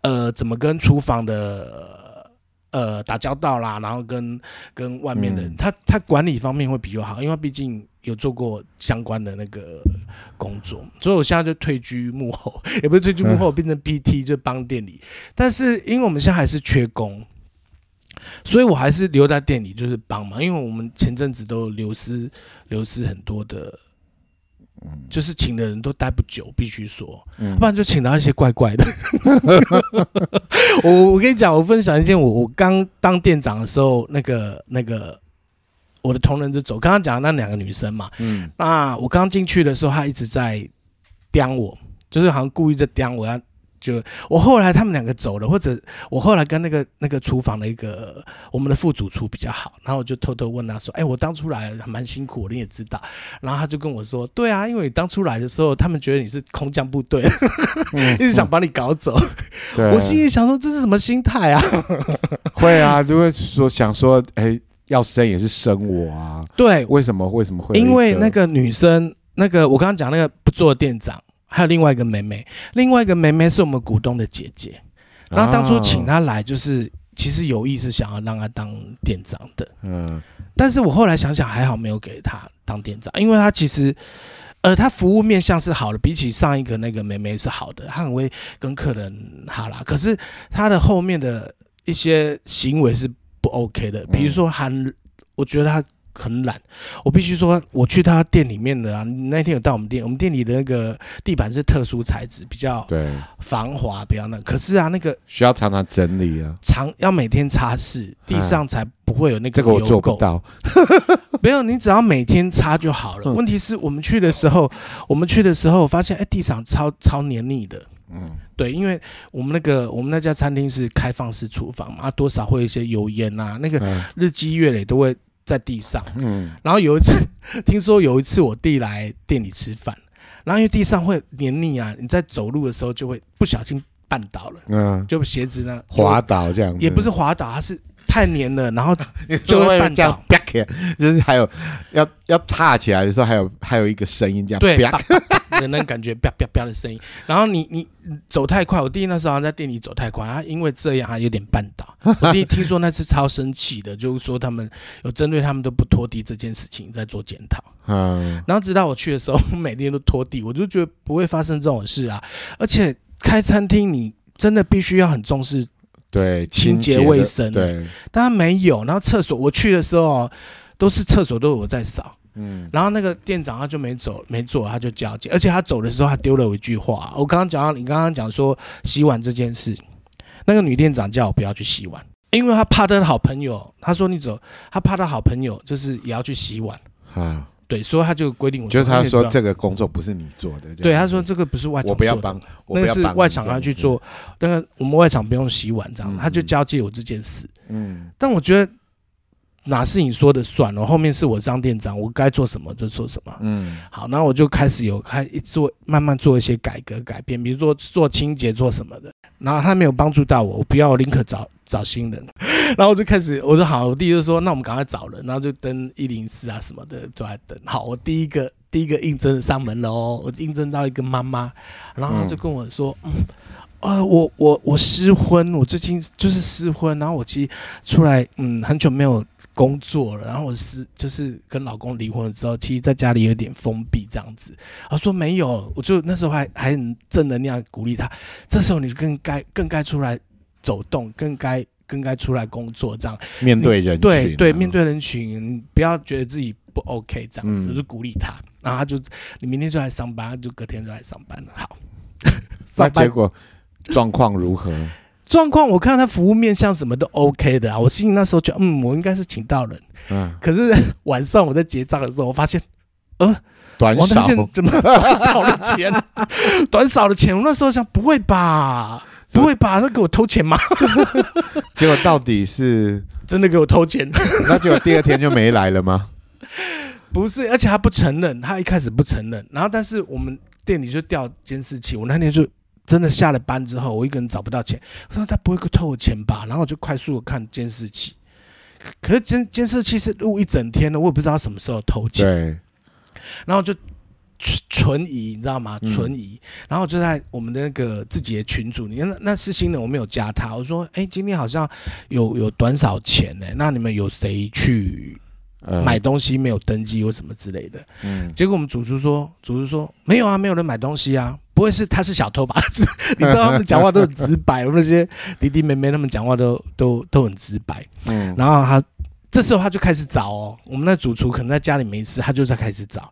呃怎么跟厨房的呃打交道啦，然后跟跟外面的人，嗯、他他管理方面会比我好，因为毕竟有做过相关的那个工作，所以我现在就退居幕后，也不是退居幕后，变成 PT 就帮店里。但是因为我们现在还是缺工，所以我还是留在店里就是帮忙，因为我们前阵子都流失流失很多的。就是请的人都待不久，必须说，嗯、不然就请到一些怪怪的。我我跟你讲，我分享一件我我刚当店长的时候，那个那个我的同仁就走。刚刚讲的那两个女生嘛，嗯，那我刚进去的时候，她一直在刁我，就是好像故意在刁我要。就我后来他们两个走了，或者我后来跟那个那个厨房的一个我们的副主厨比较好，然后我就偷偷问他说：“哎、欸，我当初来还蛮辛苦，你也知道。”然后他就跟我说：“对啊，因为你当初来的时候，他们觉得你是空降部队，嗯、一直想把你搞走。嗯”我心里想说：“这是什么心态啊？” 会啊，就会说想说：“哎、欸，要生也是生我啊。”对，为什么为什么会？因为那个女生，那个我刚刚讲那个不做店长。还有另外一个妹妹，另外一个妹妹是我们股东的姐姐。然后当初请她来，就是其实有意是想要让她当店长的。嗯，但是我后来想想，还好没有给她当店长，因为她其实，呃，她服务面向是好的，比起上一个那个妹妹是好的，她很会跟客人哈拉。可是她的后面的一些行为是不 OK 的，比如说还，我觉得她。很懒，我必须说，我去他店里面的啊，那天有到我们店，我们店里的那个地板是特殊材质，比较对防滑，比较那。可是啊，那个需要常常整理啊，常要每天擦拭，地上才不会有那个这个我做不到，没有，你只要每天擦就好了。问题是我们去的时候，我们去的时候发现，哎，地上超超黏腻的。嗯，对，因为我们那个我们那家餐厅是开放式厨房嘛，多少会有一些油烟啊，那个日积月累都会。在地上，嗯，然后有一次，听说有一次我弟来店里吃饭，然后因为地上会黏腻啊，你在走路的时候就会不小心绊倒了，嗯，就鞋子呢滑倒这样，也不是滑倒，它是太黏了，然后 就会绊倒，就是还有要要踏起来的时候，还有还有一个声音这样，对。的那感觉，啪啪啪的声音。然后你你走太快，我弟那时候在店里走太快，他因为这样他有点绊倒。我弟听说那次超生气的，就是说他们有针对他们都不拖地这件事情在做检讨。嗯，然后直到我去的时候，我每天都拖地，我就觉得不会发生这种事啊。而且开餐厅你真的必须要很重视对清洁卫生，对，但他没有。然后厕所我去的时候，都是厕所都有我在扫。嗯，然后那个店长他就没走，没做，他就交接，而且他走的时候他丢了我一句话。我刚刚讲到你刚刚讲说洗碗这件事，那个女店长叫我不要去洗碗，因为他怕他的好朋友，他说你走，他怕他好朋友就是也要去洗碗啊。对，所以他就规定我，就是他说这个工作不是你做的，对，他说这个不是外场，我不要帮，那个是外场要去做，那个我们外场不用洗碗这样，他就交接我这件事。嗯，但我觉得。哪是你说的算了？后面是我当店长，我该做什么就做什么。嗯，好，然后我就开始有开一做，慢慢做一些改革改变，比如说做清洁做什么的。然后他没有帮助到我，我不要，我宁可找找新人。然后我就开始，我说好，我弟就说那我们赶快找人，然后就登一零四啊什么的都在等。好，我第一个第一个应征上门了哦，我应征到一个妈妈，然后他就跟我说嗯。呃，我我我失婚，我最近就是失婚，然后我其实出来，嗯，很久没有工作了，然后我是就是跟老公离婚了之后，其实在家里有点封闭这样子。他说没有，我就那时候还还很正能量鼓励他，这时候你就更该更该出来走动，更该更该出来工作这样。面对人群，对对，面对人群，不要觉得自己不 OK 这样子，嗯、就鼓励他，然后他就你明天就来上班，就隔天就来上班了。好，那结果。状况如何？状况我看他服务面向什么都 OK 的啊，我心里那时候就嗯，我应该是请到人。嗯，可是晚上我在结账的时候，我发现，呃，短少怎么 短少了钱？短少了钱，我那时候想，不会吧？不会吧？他给我偷钱吗？结果到底是真的给我偷钱？那结果第二天就没来了吗？不是，而且他不承认，他一开始不承认，然后但是我们店里就调监视器，我那天就。真的下了班之后，我一个人找不到钱。我说他不会偷我钱吧？然后我就快速的看监视器，可是监监视器是录一整天的，我也不知道他什么时候偷钱。对，然后就存疑，你知道吗？存疑，嗯、然后就在我们的那个自己的群组，你看那那是新的，我没有加他。我说，哎，今天好像有有短少钱呢，那你们有谁去买东西没有登记或什么之类的？嗯，结果我们主厨说，主厨说没有啊，没有人买东西啊，不会是他是小偷吧？你知道他们讲话都很直白，我们那些弟弟妹妹他们讲话都都都很直白。嗯，然后他这时候他就开始找哦，我们那主厨可能在家里没事，他就在开始找。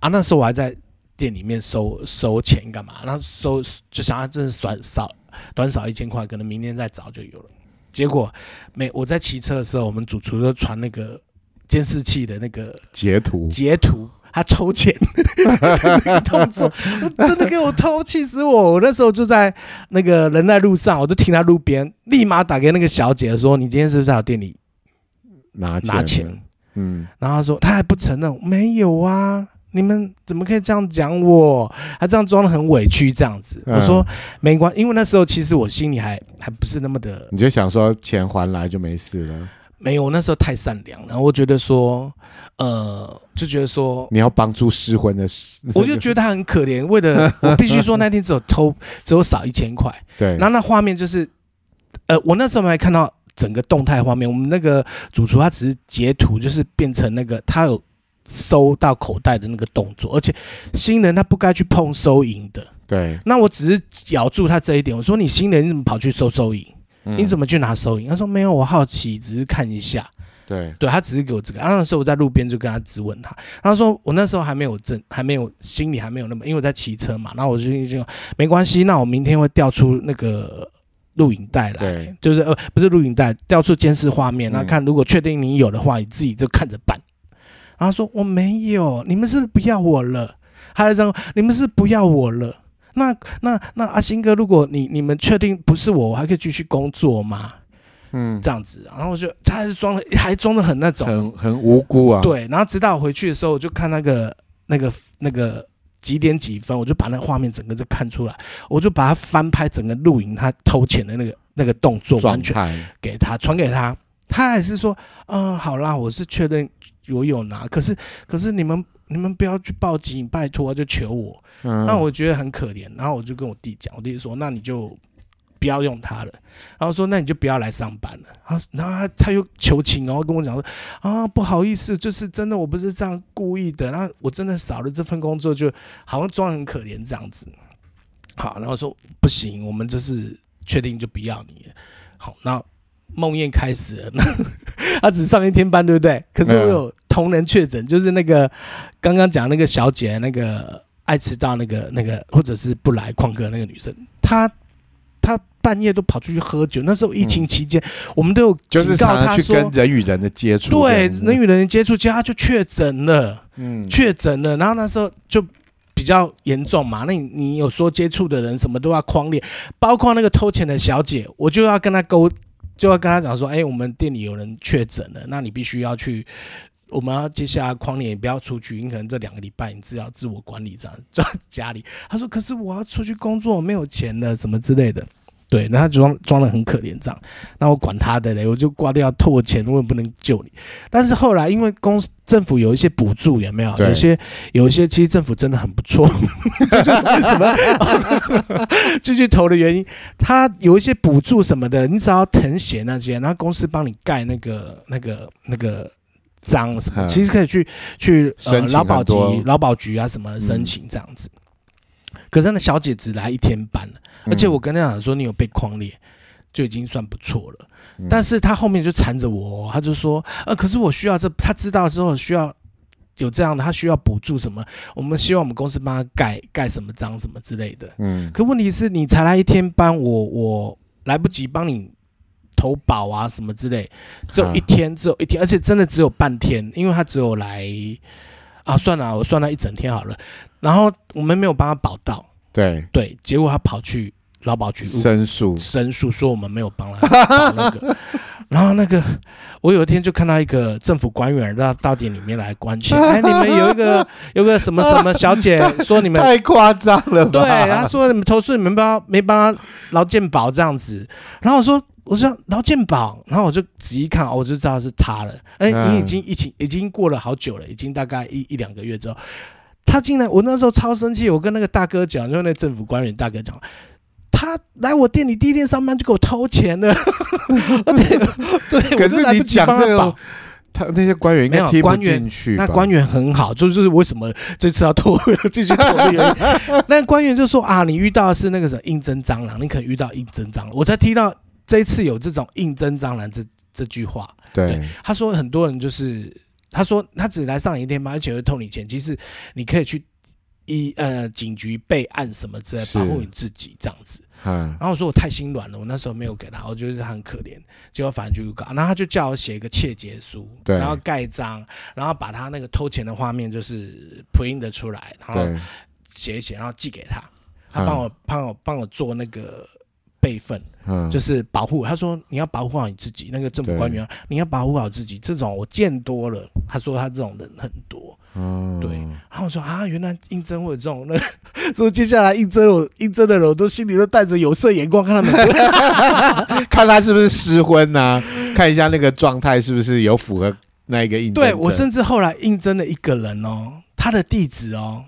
啊，那时候我还在店里面收收钱干嘛？然后收就想要真的短少短少一千块，可能明天再找就有了。结果没我在骑车的时候，我们主厨就传那个监视器的那个截图，截图他抽钱 那个动作，真的给我偷气死我！我那时候就在那个人在路上，我就停在路边，立马打给那个小姐说：“你今天是不是在我店里拿拿钱？”嗯，然后他说他还不承认，没有啊。你们怎么可以这样讲我？他这样装的很委屈，这样子。我说没关系，因为那时候其实我心里还还不是那么的。你就想说钱还来就没事了？没有，我那时候太善良了。然后我觉得说，呃，就觉得说你要帮助失婚的事，我就觉得他很可怜。为了 我必须说那天只有偷，只有少一千块。对。然后那画面就是，呃，我那时候没看到整个动态画面。我们那个主厨他只是截图，就是变成那个他有。收到口袋的那个动作，而且新人他不该去碰收银的。对，那我只是咬住他这一点。我说：“你新人你怎么跑去收收银？嗯、你怎么去拿收银？”他说：“没有，我好奇，只是看一下。对”对，他只是给我这个。然后那时候我在路边就跟他质问他，他说：“我那时候还没有证，还没有心里还没有那么，因为我在骑车嘛。”然后我就就没关系，那我明天会调出那个录影带来，就是呃不是录影带，调出监视画面，那看如果确定你有的话，你自己就看着办。然后说我没有，你们是不是不要我了？还有这样，你们是不要我了？那那那阿新哥，如果你你们确定不是我，我还可以继续工作吗？嗯，这样子。然后我就他还是装的，还装的很那种，很很无辜啊。对。然后直到我回去的时候，我就看那个那个那个几点几分，我就把那个画面整个就看出来，我就把它翻拍整个录影，他偷钱的那个那个动作完全给他传给他，他还是说，嗯，好啦，我是确认。我有拿，可是可是你们你们不要去报警，拜托就求我。嗯，那我觉得很可怜，然后我就跟我弟讲，我弟说，那你就不要用它了，然后说那你就不要来上班了。然后然后他他又求情，然后跟我讲说啊不好意思，就是真的我不是这样故意的，然后我真的少了这份工作，就好像装很可怜这样子。好，然后说不行，我们就是确定就不要你了。好，那。梦魇开始了，他只上一天班，对不对？可是我有同人确诊，就是那个刚刚讲那个小姐，那个爱迟到，那个那个或者是不来旷课那个女生，她她半夜都跑出去喝酒。那时候疫情期间，我们都有警告她说，去跟人与人的接触，对人与人的接触，结果她就确诊了，嗯，确诊了。然后那时候就比较严重嘛，那你你有说接触的人什么都要框列，包括那个偷钱的小姐，我就要跟她沟。就会跟他讲说，哎、我们店里有人确诊了，那你必须要去，我们要接下来匡列，你不要出去，你可能这两个礼拜你只要自我管理这样，在家里。他说，可是我要出去工作，我没有钱了，什么之类的。对，然后他装装的很可怜这样，那我管他的嘞，我就挂掉要拖钱，我也不能救你。但是后来因为公司政府有一些补助，有没有？有些有一些其实政府真的很不错，这就是为什么 继续投的原因。他有一些补助什么的，你只要謄写那些，然后公司帮你盖那个那个那个章什么，其实可以去去呃劳保局劳保局啊什么申请这样子。可是那小姐只来一天班了。而且我跟他讲说，你有被框裂，就已经算不错了。但是他后面就缠着我，他就说，呃，可是我需要这，他知道之后需要有这样的，他需要补助什么？我们希望我们公司帮他盖盖什么章什么之类的。嗯。可问题是你才来一天班，我我来不及帮你投保啊什么之类，只有一天，只有一天，而且真的只有半天，因为他只有来啊，算了，我算了一整天好了。然后我们没有帮他保到。对。对，结果他跑去劳保局申诉，申诉说我们没有帮他保那个，然后那个我有一天就看到一个政府官员到到店里面来关切，哎，你们有一个有个什么什么小姐 说你们太夸张了吧？对，他说你们投诉你们帮没帮他劳健保这样子，然后我说我说劳健保，然后我就仔细看，我就知道是他了，哎，你已经疫情已经过了好久了，已经大概一一两个月之后。他进来，我那时候超生气，我跟那个大哥讲，就是那政府官员大哥讲，他来我店里第一天上班就给我偷钱了，而且 对，可是你讲这个。他那些官员应该听不进去。那官员很好，就是为什么这次要拖继续拖的原因。那官员就说啊，你遇到的是那个什么应征蟑螂，你可能遇到应征蟑螂。我才听到这一次有这种应征蟑螂这这句话。对，他说很多人就是他说他只来上一天班，而且会偷你钱。其实你可以去一呃警局备案什么之类，保护你自己这样子。嗯，然后我说我太心软了，我那时候没有给他，我觉得他很可怜，结果反正就搞，然后他就叫我写一个窃结书，对，然后盖章，然后把他那个偷钱的画面就是 print 的出来，然后写一写，然后寄给他，他帮我帮我帮我做那个备份，嗯，就是保护，他说你要保护好你自己，那个政府官员你要保护好自己，这种我见多了，他说他这种人很多。嗯，对，然后我说啊，原来应征会有这种，那所以 接下来应征我应征的人，我都心里都带着有色眼光看他们，看他是不是失婚呐、啊，看一下那个状态是不是有符合那一个应征。对，我甚至后来应征了一个人哦，他的地址哦，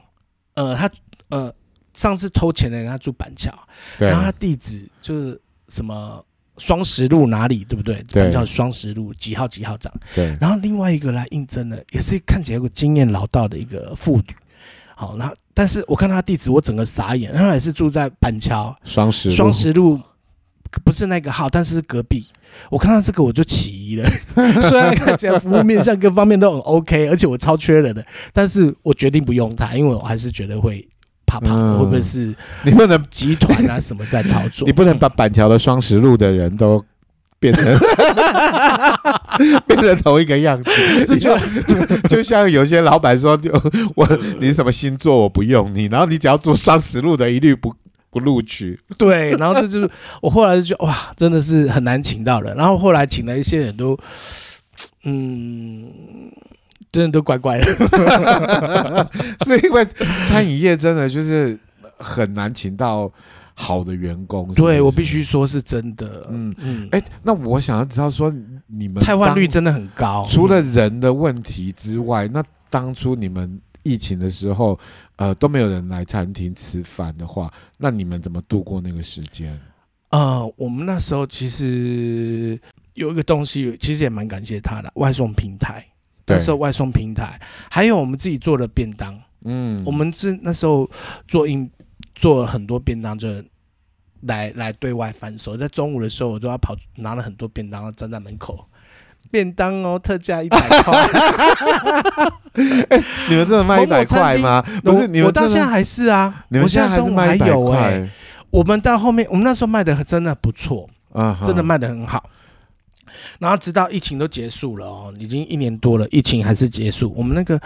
呃，他呃上次偷钱的人他住板桥，然后他地址就是什么。双十路哪里对不对？对，叫双十路几号几号长？对。然后另外一个来应征的，也是看起来有个经验老道的一个妇女。好，那但是我看他地址，我整个傻眼。他也是住在板桥双十双十路，不是那个号，但是隔壁。我看到这个我就起疑了。虽然看起来服务面向各方面都很 OK，而且我超缺人的，但是我决定不用他，因为我还是觉得会。怕怕会不会是 你不能集团啊什么在操作？你不能把板桥的双十路的人都变成 变成同一个样子，这就就像有些老板说，就我你什么星座我不用你，然后你只要做双十路的一律不不录取。对，然后这就是我后来就觉得哇，真的是很难请到人。然后后来请了一些人都嗯。真的都怪怪的，是因为餐饮业真的就是很难请到好的员工是是？对，我必须说是真的。嗯嗯，哎、欸，那我想要知道说你们汰换率真的很高，除了人的问题之外，那当初你们疫情的时候，呃，都没有人来餐厅吃饭的话，那你们怎么度过那个时间？呃，我们那时候其实有一个东西，其实也蛮感谢他的外送平台。那时候外送平台，还有我们自己做的便当，嗯，我们是那时候做印做了很多便当，就来来对外贩售。在中午的时候，我都要跑拿了很多便当，站在门口，便当哦，特价一百块。你们真的卖一百块吗？不是，你们我到现在还是啊，你们现在中午还有哎、欸。我们到后面，我们那时候卖的真的不错啊，真的卖的很好。然后直到疫情都结束了哦，已经一年多了，疫情还是结束。我们那个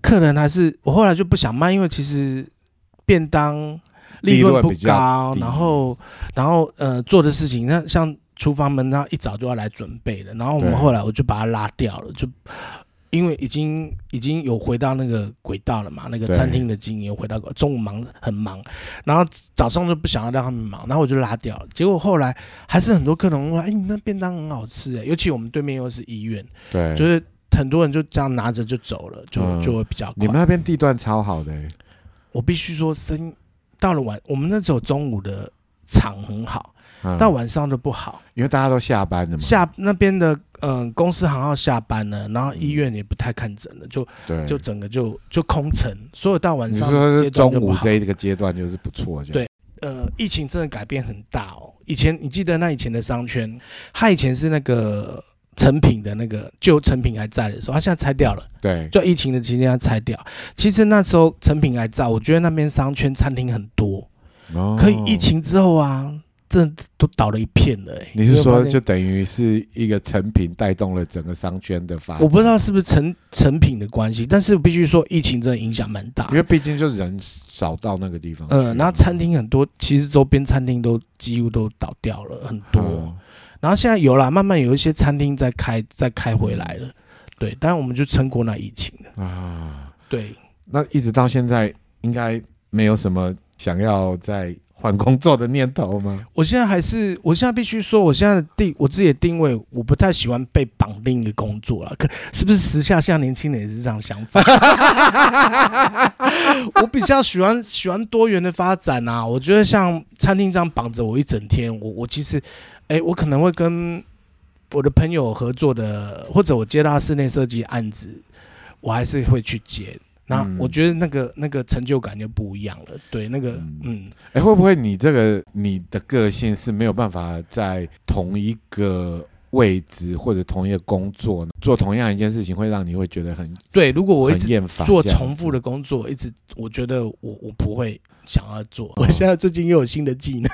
客人还是我后来就不想卖，因为其实便当利润不高，然后然后呃做的事情，那像厨房门，那一早就要来准备的。然后我们后来我就把它拉掉了，就。因为已经已经有回到那个轨道了嘛，那个餐厅的经营回到中午忙很忙，然后早上就不想要让他们忙，然后我就拉掉了。结果后来还是很多客人说：“哎，你那便当很好吃哎！”尤其我们对面又是医院，对，就是很多人就这样拿着就走了，就就会比较快。你们那边地段超好的，我必须说，生到了晚，我们那时候中午的场很好。到晚上都不好，因为大家都下班了嘛。下那边的嗯、呃，公司行号下班了，然后医院也不太看诊了，就对，就整个就就空城。所以到晚上，你说是中午这一个阶段就是不错，对，呃，疫情真的改变很大哦。以前你记得那以前的商圈，它以前是那个成品的那个旧成品还在的时候，它现在拆掉了。对，就疫情的期间他拆掉。其实那时候成品还在，我觉得那边商圈餐厅很多，哦，可以疫情之后啊。这都倒了一片了，欸，你是说就等于是一个成品带动了整个商圈的发展？我不知道是不是成成品的关系，但是必须说疫情真的影响蛮大，因为毕竟就人少到那个地方。嗯，然后餐厅很多，其实周边餐厅都几乎都倒掉了很多，嗯，然后现在有了，慢慢有一些餐厅在开，在开回来了。对，但是我们就撑过那疫情了啊。对，那一直到现在应该没有什么想要再。换工作的念头吗？我现在还是，我现在必须说，我现在的定我自己的定位，我不太喜欢被绑定一个工作了。可是不是时下像年轻人也是这样想法？我比较喜欢喜欢多元的发展啊！我觉得像餐厅这样绑着我一整天，我我其实，哎、我可能会跟我的朋友合作的，或者我接到室内设计案子，我还是会去接。那我觉得那个那个成就感就不一样了，对，那个嗯，哎、欸，会不会你这个你的个性是没有办法在同一个位置或者同一个工作呢？做同样一件事情，会让你会觉得很对。如果我一直做重复的工作，一直我觉得我我不会想要做。哦、我现在最近又有新的技能，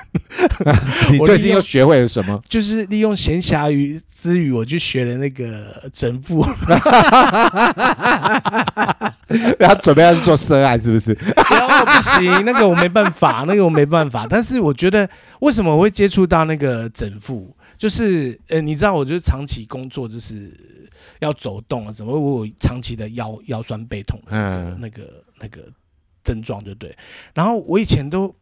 你最近又学会了什么？就是利用闲暇余之余，我去学了那个整复。然后准备要去做色爱，是不是？不行，那个我没办法，那个我没办法。但是我觉得，为什么我会接触到那个整复？就是呃，你知道，我就是长期工作就是要走动啊，怎么我有长期的腰腰酸背痛的那个、嗯、那个那个症状，对不对？然后我以前都，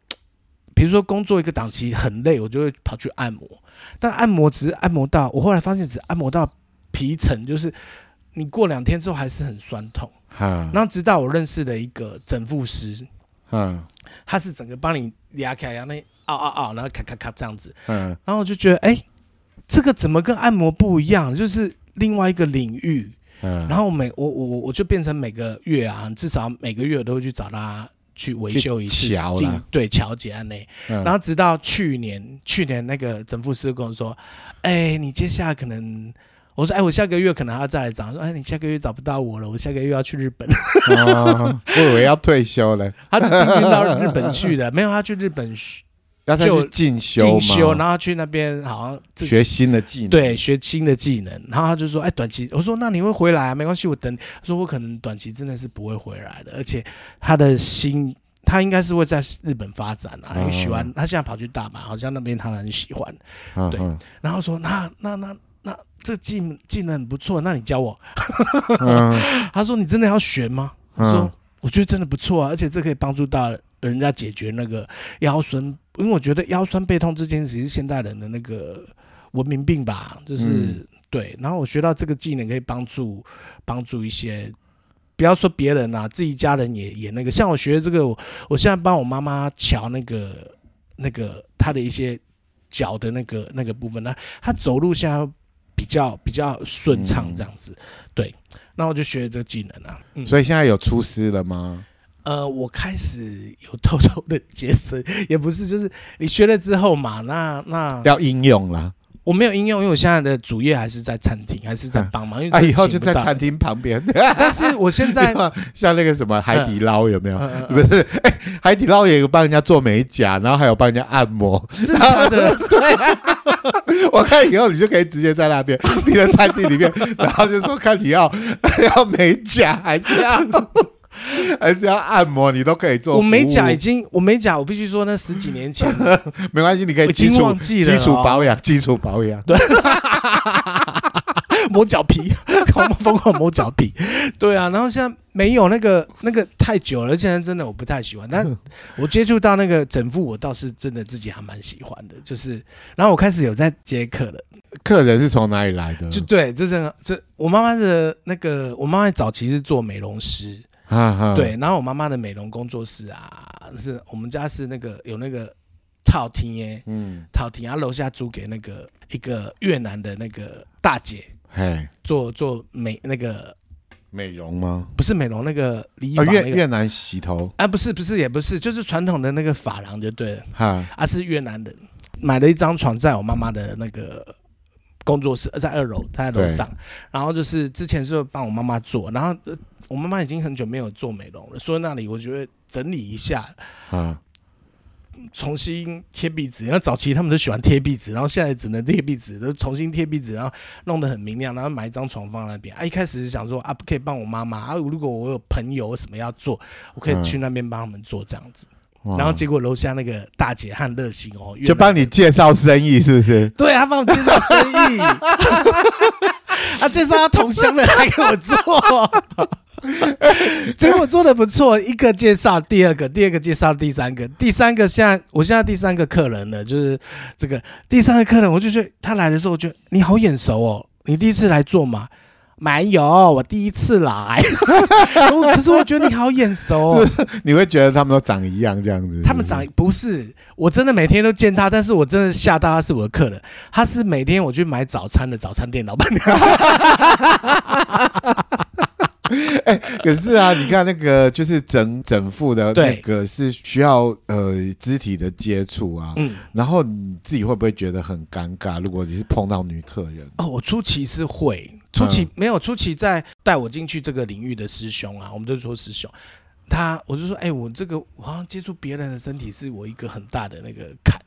比如说工作一个档期很累，我就会跑去按摩。但按摩只是按摩到，我后来发现只按摩到皮层，就是你过两天之后还是很酸痛。嗯，然后直到我认识了一个整复师，嗯，他是整个帮你压开，然后那凹凹凹，然后咔咔咔这样子，嗯，然后我就觉得，哎。这个怎么跟按摩不一样？就是另外一个领域。嗯，然后每我我我我就变成每个月啊，至少每个月我都会去找他去维修一次，进对调节按内。然后直到去年，去年那个整复师跟我说：“哎，你接下来可能……我说哎，我下个月可能还要再来找。说哎，你下个月找不到我了，我下个月要去日本。哦、我以为要退休了，他就进军到日本去了。没有，他去日本。”要再去进修，进修，然后去那边好像学新的技能，对，学新的技能。然后他就说：“哎，短期。”我说：“那你会回来啊？没关系，我等。”他说：“我可能短期真的是不会回来的，而且他的心，他应该是会在日本发展啊，因为喜欢。他现在跑去大阪，好像那边他很喜欢。对，然后说：那那那那这技技能很不错，那你教我。他说：你真的要学吗？我说：我觉得真的不错啊，而且这可以帮助到人家解决那个腰酸。”因为我觉得腰酸背痛这件事是现代人的那个文明病吧，就是、嗯、对。然后我学到这个技能可以帮助帮助一些，不要说别人啊，自己家人也也那个。像我学这个，我我现在帮我妈妈瞧那个那个她的一些脚的那个那个部分，那她走路现在比较比较顺畅这样子。嗯、对，那我就学这个技能啊。嗯、所以现在有出师了吗？呃，我开始有偷偷的节省，也不是，就是你学了之后嘛，那那要应用啦。我没有应用，因为我现在的主业还是在餐厅，还是在帮忙。因为啊，以后就在餐厅旁边。但是我现在 像那个什么海底捞有没有？不是，哎，海底捞也有帮人家做美甲，然后还有帮人家按摩。真的？对。我看以后你就可以直接在那边你的餐厅里面，然后就说看你要 要美甲还是要。还是要按摩，你都可以做。我美甲已经，我美甲，我必须说，那十几年前 没关系，你可以基础基础保养，基础保养。对，磨脚皮，疯疯狂磨脚皮。对啊，然后现在没有那个那个太久了，现在真的我不太喜欢。但我接触到那个整副，我倒是真的自己还蛮喜欢的。就是，然后我开始有在接客了。客人是从哪里来的？就对，这是这我妈妈的那个，我妈妈早期是做美容师。啊，对，然后我妈妈的美容工作室啊，是我们家是那个有那个套厅耶，嗯，套厅，然后楼下租给那个一个越南的那个大姐，嘿，做做美那个美容吗？不是美容，那个理发，那个，越越南洗头？啊，不是不是也不是，就是传统的那个发廊就对了，哈，啊是越南人，买了一张床在我妈妈的那个工作室，在二楼，她在楼上，然后就是之前是帮我妈妈做，然后。我妈妈已经很久没有做美容了，所以那里我觉得整理一下，啊，重新贴壁纸。因为早期他们都喜欢贴壁纸，然后现在只能贴壁纸，都重新贴壁纸，然后弄得很明亮，然后买一张床放在那边。啊，一开始是想说啊，不可以帮我妈妈啊，如果我有朋友什么要做，我可以去那边帮他们做这样子。然后结果楼下那个大姐很热心哦，就帮你介绍生意，是不是？对，他帮我介绍生意，啊介绍他同乡的来给我做。结果做的不错，一个介绍第二个，第二个介绍第三个，第三个现在我现在第三个客人了，就是这个第三个客人，我就觉得他来的时候，我觉得你好眼熟哦，你第一次来做嘛？没有，我第一次来。可是我觉得你好眼熟哦，你会觉得他们都长一样这样子？他们长不是，我真的每天都见他，但是我真的吓到他是我的客人，他是每天我去买早餐的早餐店老板娘。哎、欸，可是啊，你看那个就是整整副的那个是需要呃肢体的接触啊，嗯，然后你自己会不会觉得很尴尬？如果你是碰到女客人哦，我初期是会，初期、嗯、没有初期在带我进去这个领域的师兄啊，我们都说师兄，他我就说，哎、欸，我这个我好像接触别人的身体是我一个很大的那个坎，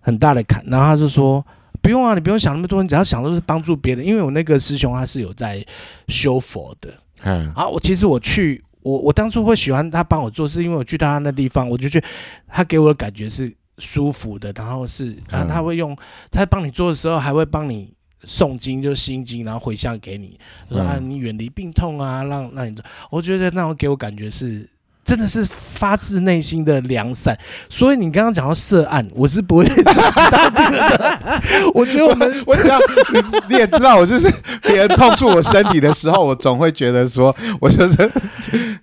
很大的坎，然后他就说不用啊，你不用想那么多，你只要想都是帮助别人，因为我那个师兄他是有在修佛的。嗯，啊，我其实我去，我我当初会喜欢他帮我做，是因为我去到他那地方，我就觉得他给我的感觉是舒服的，然后是他他会用他帮你做的时候，还会帮你诵经，就是心经，然后回向给你，说啊你远离病痛啊，让让你做，我觉得那种给我感觉是。真的是发自内心的良善，所以你刚刚讲到涉案，我是不会 知道这个的。我觉得我们，我你你也知道，我就是别人碰触我身体的时候，我总会觉得说，我就是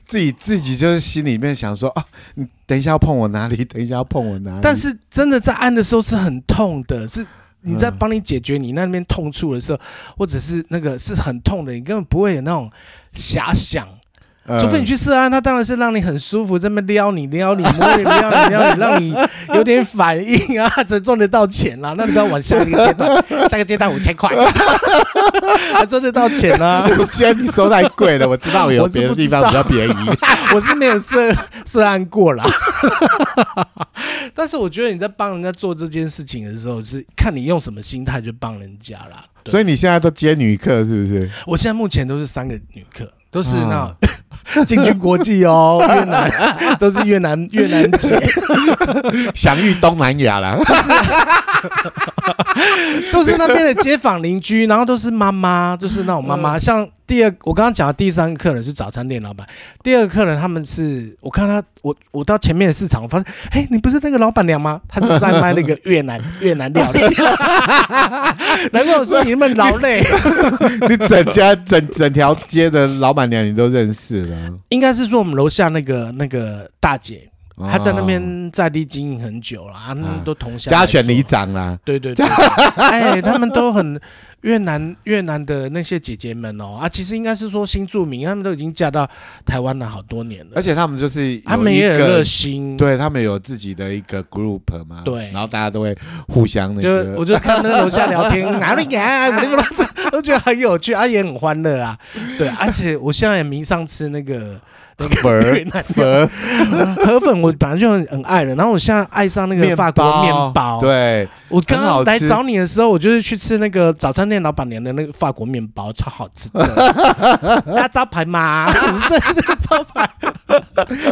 自己自己就是心里面想说啊，你等一下要碰我哪里？等一下要碰我哪里？但是真的在按的时候是很痛的，是你在帮你解决你那边痛处的时候，或者是那个是很痛的，你根本不会有那种遐想。除非你去涉案，他当然是让你很舒服，这么撩你、撩你、摸你、撩你、撩你，让你有点反应啊，才赚得到钱啦。那你不要往下一个阶段，下个阶段五千块，还赚得到钱啊？五千你收太贵了，我知道有别的地方比较便宜，我是没有涉涉案过啦。但是我觉得你在帮人家做这件事情的时候，是看你用什么心态去帮人家啦。所以你现在都接女客是不是？我现在目前都是三个女客。都是那 进军国际哦，越南 都是越南越南籍，享誉东南亚了，都是那边的街坊邻居，然后都是妈妈，就是那种妈妈，像。第二，我刚刚讲的第三个客人是早餐店老板。第二个客人，他们是我看他，我我到前面的市场，我发现，嘿，你不是那个老板娘吗？他是在卖那个越南越南料理。难怪我说你们劳累，你整家整整条街的老板娘你都认识了？应该是说我们楼下那个那个大姐，她在那边在地经营很久了，他们都同乡，家选里长啦，对对 对，哎，他们都很。越南越南的那些姐姐们哦啊，其实应该是说新住民，他们都已经嫁到台湾了好多年了，而且他们就是他们也很热心，对他们有自己的一个 group 嘛，对，然后大家都会互相那个，就我就看他们楼下聊天，哪里呀，我觉得很有趣，啊也很欢乐啊，对，而且我现在也迷上吃那个。那个粉粉 河粉，我本来就很很爱的。然后我现在爱上那个法国面包。对，我刚刚来找你的时候，我就是去吃那个早餐店老板娘的那个法国面包，超好吃的。大招牌嘛，对对招牌，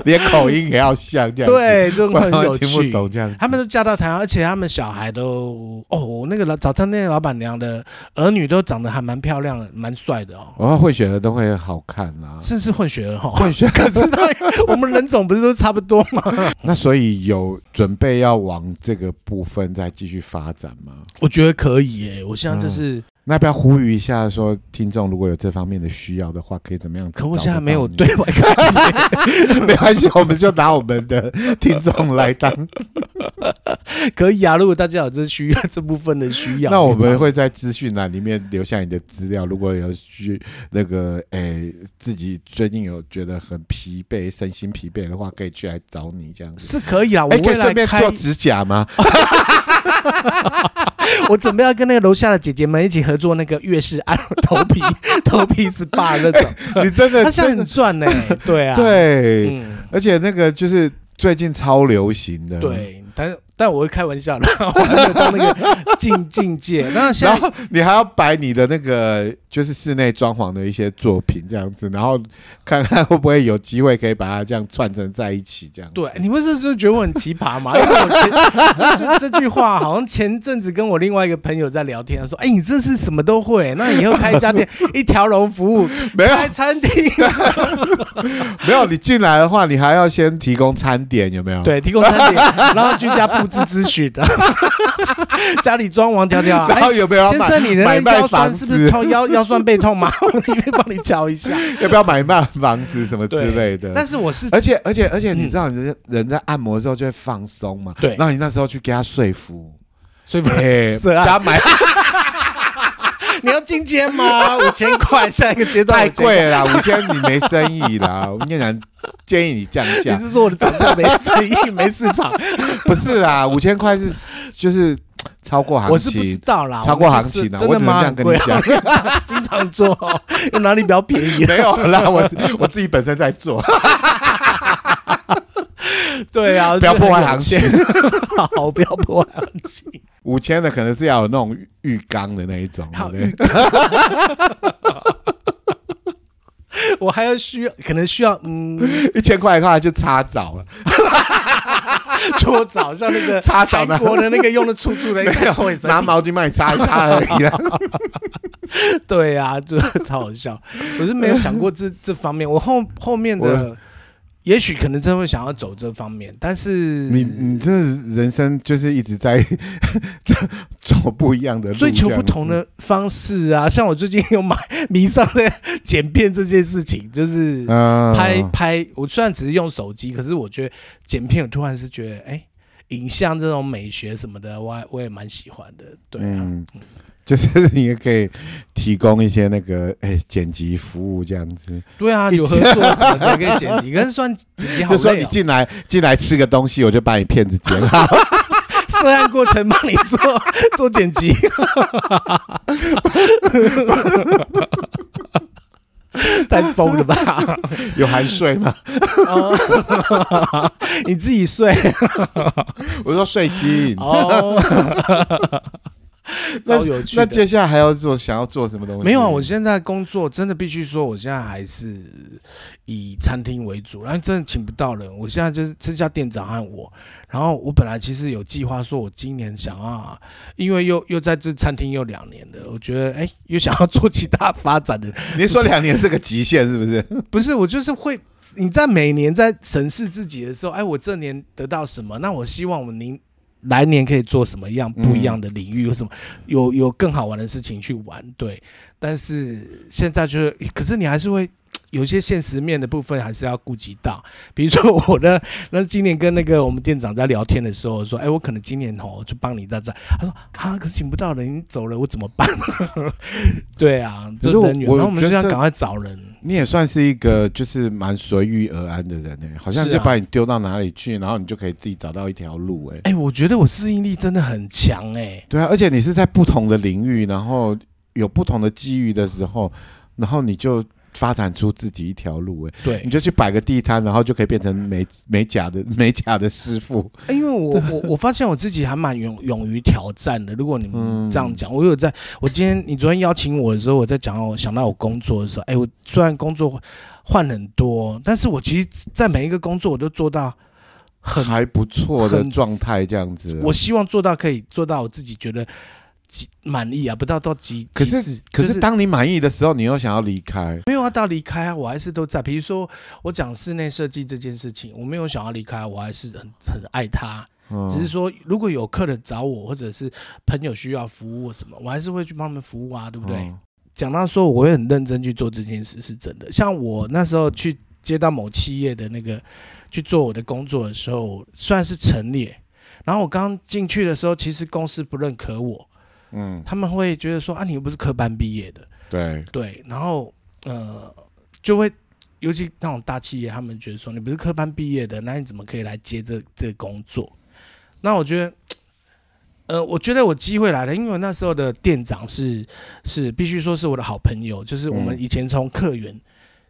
连口音也要像这样。对，就很有趣。听不懂这样。他们都嫁到台湾，而且他们小孩都哦，那个老早餐店老板娘的儿女都长得还蛮漂亮的，蛮帅的哦。哦，混血儿都会好看啊，甚至混血儿哈，混血。可是我们人种不是都差不多吗？那所以有准备要往这个部分再继续发展吗？我觉得可以耶。我现在就是、嗯、那要不要呼吁一下，说听众如果有这方面的需要的话，可以怎么样？可我现在没有对外开，没关系，我们就拿我们的听众来当。可以啊，如果大家有这需要这部分的需要，那我们会在资讯栏里面留下你的资料。如果有需那个诶、欸，自己最近有觉得很疲惫、身心疲惫的话，可以去来找你这样子。是可以啊，我会顺便做指甲吗？我准备要跟那个楼下的姐姐们一起合作那个月式按头皮 头皮 SPA 那种。你真的，他现在很赚呢、欸。对啊，对，嗯、而且那个就是最近超流行的。对。但但我会开玩笑的，我还没有到那个境境界。那现在 然后你还要摆你的那个就是室内装潢的一些作品这样子，然后看看会不会有机会可以把它这样串成在一起这样。对，你不是就觉得我很奇葩吗？因为我前这这这句话好像前阵子跟我另外一个朋友在聊天，说：“哎，你这是什么都会？那以后开一家店，一条龙服务，没有开餐厅，没有你进来的话，你还要先提供餐点，有没有？对，提供餐点，然后居家布置咨询的，家里装王条条，然后有没有先生，你的腰酸是不是痛？腰腰酸背痛吗？我这边帮你瞧一下，要不要买卖房子什么之类的？但是我是，而且而且而且，你知道，人人在按摩的时候就会放松嘛？对，然后你那时候去给他说服，说服，加买。你要进阶吗？五千块，下一个阶段太贵了，五千你没生意啦。我跟你讲，建议你降价。你是说我的长相没生意、没市场？不是啊，五千块是就是超过行情。我是不知道啦，超过行情的，我只能这样跟你讲。经常做，有哪里比较便宜？没有啦，我我自己本身在做。对啊，不要破坏行情，好，不要破坏行情。五千的可能是要有那种浴缸的那一种，对。我还要需要，可能需要，嗯，一千块的话就擦澡了，搓澡像那个擦澡的，我的那个用的粗粗的，拿毛巾帮你擦一擦而已啦。对啊，就超好笑。我是没有想过这这方面，我后后面的。也许可能真的会想要走这方面，但是你你这人生就是一直在 走不一样的路，追求不同的方式啊。像我最近有买迷上的剪片这件事情，就是拍拍。我虽然只是用手机，可是我觉得剪片，我突然是觉得，哎，影像这种美学什么的，我我也蛮喜欢的。对啊。嗯就是你也可以提供一些那个哎、欸、剪辑服务这样子。对啊，有合作什么的可以剪辑，可是算剪辑好累、喔。就说你进来进来吃个东西，我就把你片子剪好，涉案过程帮你做做剪辑。太疯了吧？有含税吗？你自己睡。我说税金。哦。超有趣那。那接下来还要做，想要做什么东西？没有啊，我现在工作真的必须说，我现在还是以餐厅为主，然后真的请不到人。我现在就是剩下店长和我，然后我本来其实有计划说，我今年想要，因为又又在这餐厅又两年了，我觉得哎，又想要做其他发展的。您说两年是个极限是不是？不是，我就是会你在每年在审视自己的时候，哎，我这年得到什么？那我希望我您。来年可以做什么样不一样的领域？有什么有有更好玩的事情去玩？对，但是现在就是，可是你还是会有些现实面的部分，还是要顾及到。比如说 我的，那今年跟那个我们店长在聊天的时候说，哎，我可能今年哦就帮你在这。他说啊，可是请不到人，你走了我怎么办？对啊，就是我们就要赶快找人。你也算是一个就是蛮随遇而安的人呢、欸，好像就把你丢到哪里去，然后你就可以自己找到一条路哎、欸。哎、欸，我觉得我适应力真的很强哎、欸。对啊，而且你是在不同的领域，然后有不同的机遇的时候，然后你就。发展出自己一条路，哎，对，你就去摆个地摊，然后就可以变成美 美甲的美甲的师傅。因为我我我发现我自己还蛮勇勇于挑战的。如果你们这样讲，我有在，我今天你昨天邀请我的时候，我在讲我想到我工作的时候，哎，我虽然工作换很多，但是我其实在每一个工作我都做到很还不错的状态，这样子。我希望做到可以做到我自己觉得。满意啊，不到到极。可是，可是当你满意的时候，你又想要离开？没有啊，到离开啊，我还是都在。比如说，我讲室内设计这件事情，我没有想要离开，我还是很很爱他。只是说，如果有客人找我，或者是朋友需要服务什么，我还是会去帮他们服务啊，对不对？讲到说，我会很认真去做这件事，是真的。像我那时候去接到某企业的那个去做我的工作的时候，算是陈列。然后我刚进去的时候，其实公司不认可我。嗯，他们会觉得说啊，你又不是科班毕业的，对。对，然后呃，就会尤其那种大企业，他们觉得说你不是科班毕业的，那你怎么可以来接这这个工作？那我觉得，呃，我觉得我机会来了，因为我那时候的店长是是必须说是我的好朋友，就是我们以前从客源，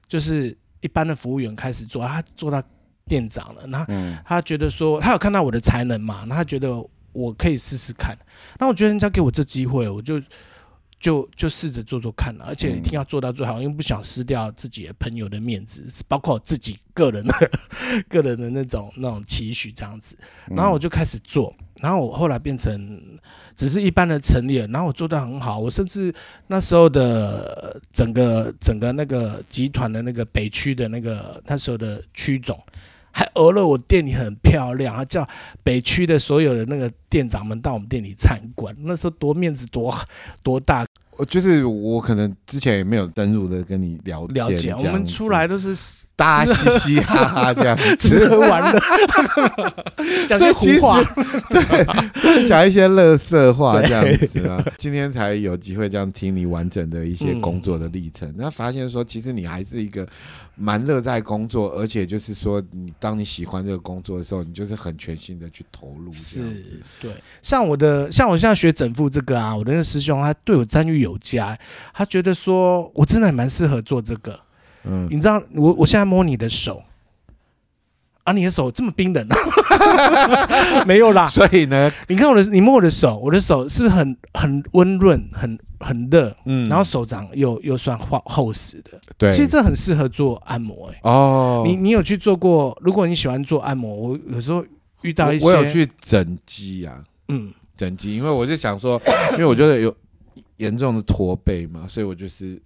就是一般的服务员开始做，他做到店长了，那他觉得说他有看到我的才能嘛，那他觉得我可以试试看，那我觉得人家给我这机会，我就。就就试着做做看了，而且一定要做到最好，因为不想失掉自己的朋友的面子，包括自己个人的 个人的那种那种期许这样子。然后我就开始做，然后我后来变成只是一般的陈列，然后我做的很好，我甚至那时候的整个整个那个集团的那个北区的那个那时候的区总。还讹了我店里很漂亮，还叫北区的所有的那个店长们到我们店里参观，那时候多面子多多大。我就是我可能之前也没有登入的跟你了了解，我们出来都是大家嘻嘻哈哈这样吃喝玩乐，讲些胡话，对，讲一些乐色话这样子啊。今天才有机会这样听你完整的一些工作的历程，那、嗯、发现说其实你还是一个。蛮乐在工作，而且就是说，你当你喜欢这个工作的时候，你就是很全心的去投入。是，对。像我的，像我现在学整复这个啊，我的那个师兄他对我赞誉有加，他觉得说我真的还蛮适合做这个。嗯，你知道，我我现在摸你的手。啊，你的手这么冰冷啊？没有啦，所以呢，你看我的，你摸我的手，我的手是不是很很温润，很很热？嗯，然后手掌又又算厚厚实的。对，其实这很适合做按摩哎、欸。哦，你你有去做过？如果你喜欢做按摩，我有时候遇到一些，我，我有去整肌啊，嗯，整肌，因为我就想说，因为我觉得有严重的驼背嘛，所以我就是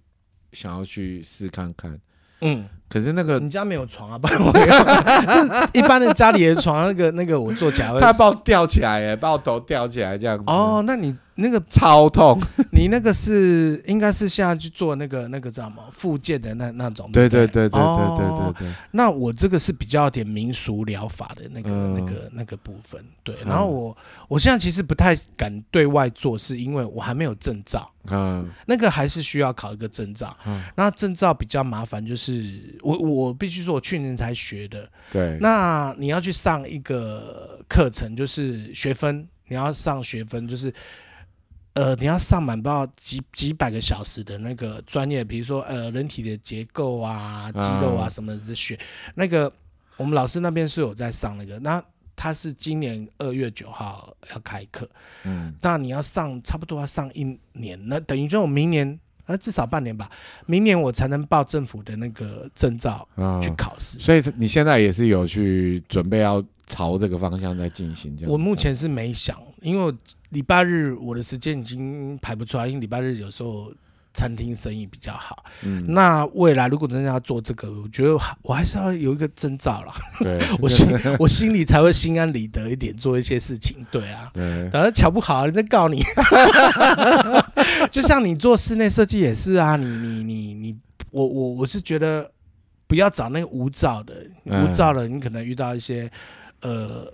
想要去试看看。嗯。可是那个你家没有床啊？不然我 就一般的家里的床，那个那个我坐起来会，他把我吊起来，哎，把我头吊起来这样子。哦，那你那个超痛，你那个是应该是现在去做那个那个叫什么复健的那那种。对对对对对对对对，对。那我这个是比较点民俗疗法的那个那个那个部分。对，然后我我现在其实不太敢对外做，是因为我还没有证照。嗯，那个还是需要考一个证照。嗯，那证照比较麻烦，就是。我我必须说，我去年才学的。对，那你要去上一个课程，就是学分，你要上学分，就是呃，你要上满不知道几几百个小时的那个专业，比如说呃，人体的结构啊、肌肉啊什么的学。那个我们老师那边是有在上那个，那他是今年二月九号要开课，嗯，那你要上差不多要上一年，那等于说我明年。啊，至少半年吧，明年我才能报政府的那个证照去考试。哦，所以你现在也是有去准备要朝这个方向在进行？我目前是没想，因为礼拜日我的时间已经排不出来，因为礼拜日有时候。餐厅生意比较好，嗯，那未来如果真的要做这个，我觉得我还是要有一个征兆了，对，我心我心里才会心安理得一点，做一些事情，对啊，对，反正巧不好，人家告你，就像你做室内设计也是啊，你你你你，我我我是觉得不要找那个无照的，无照的你可能遇到一些呃。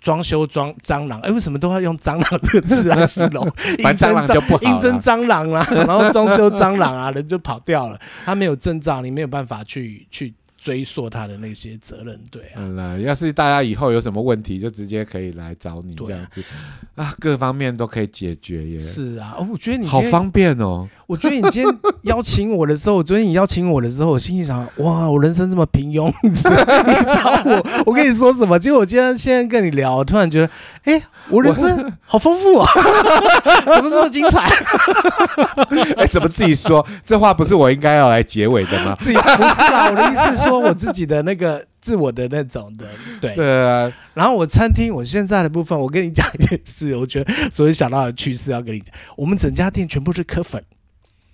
装修装蟑螂，哎、欸，为什么都要用蟑螂这个字来形容？反正蟑螂就不好，应征蟑螂啦，然后装修蟑螂啊，人就跑掉了。他没有证照，你没有办法去去。追溯他的那些责任，对啊。嗯，要是大家以后有什么问题，就直接可以来找你这样子啊，啊，各方面都可以解决耶。是啊，哦，我觉得你好方便哦。我觉得你今天邀请我的时候，我昨天你邀请我的时候，我心里想，哇，我人生这么平庸，你找我，我跟你说什么？结果我今天现在跟你聊，我突然觉得，哎、欸。我人生好丰富啊，怎么这么精彩？哎，怎么自己说？这话不是我应该要来结尾的吗？自己不是啊，我的意思是说我自己的那个自我的那种的，对对啊。然后我餐厅我现在的部分，我跟你讲一件事，我觉得昨天想到的趣事要跟你讲，我们整家店全部是柯粉。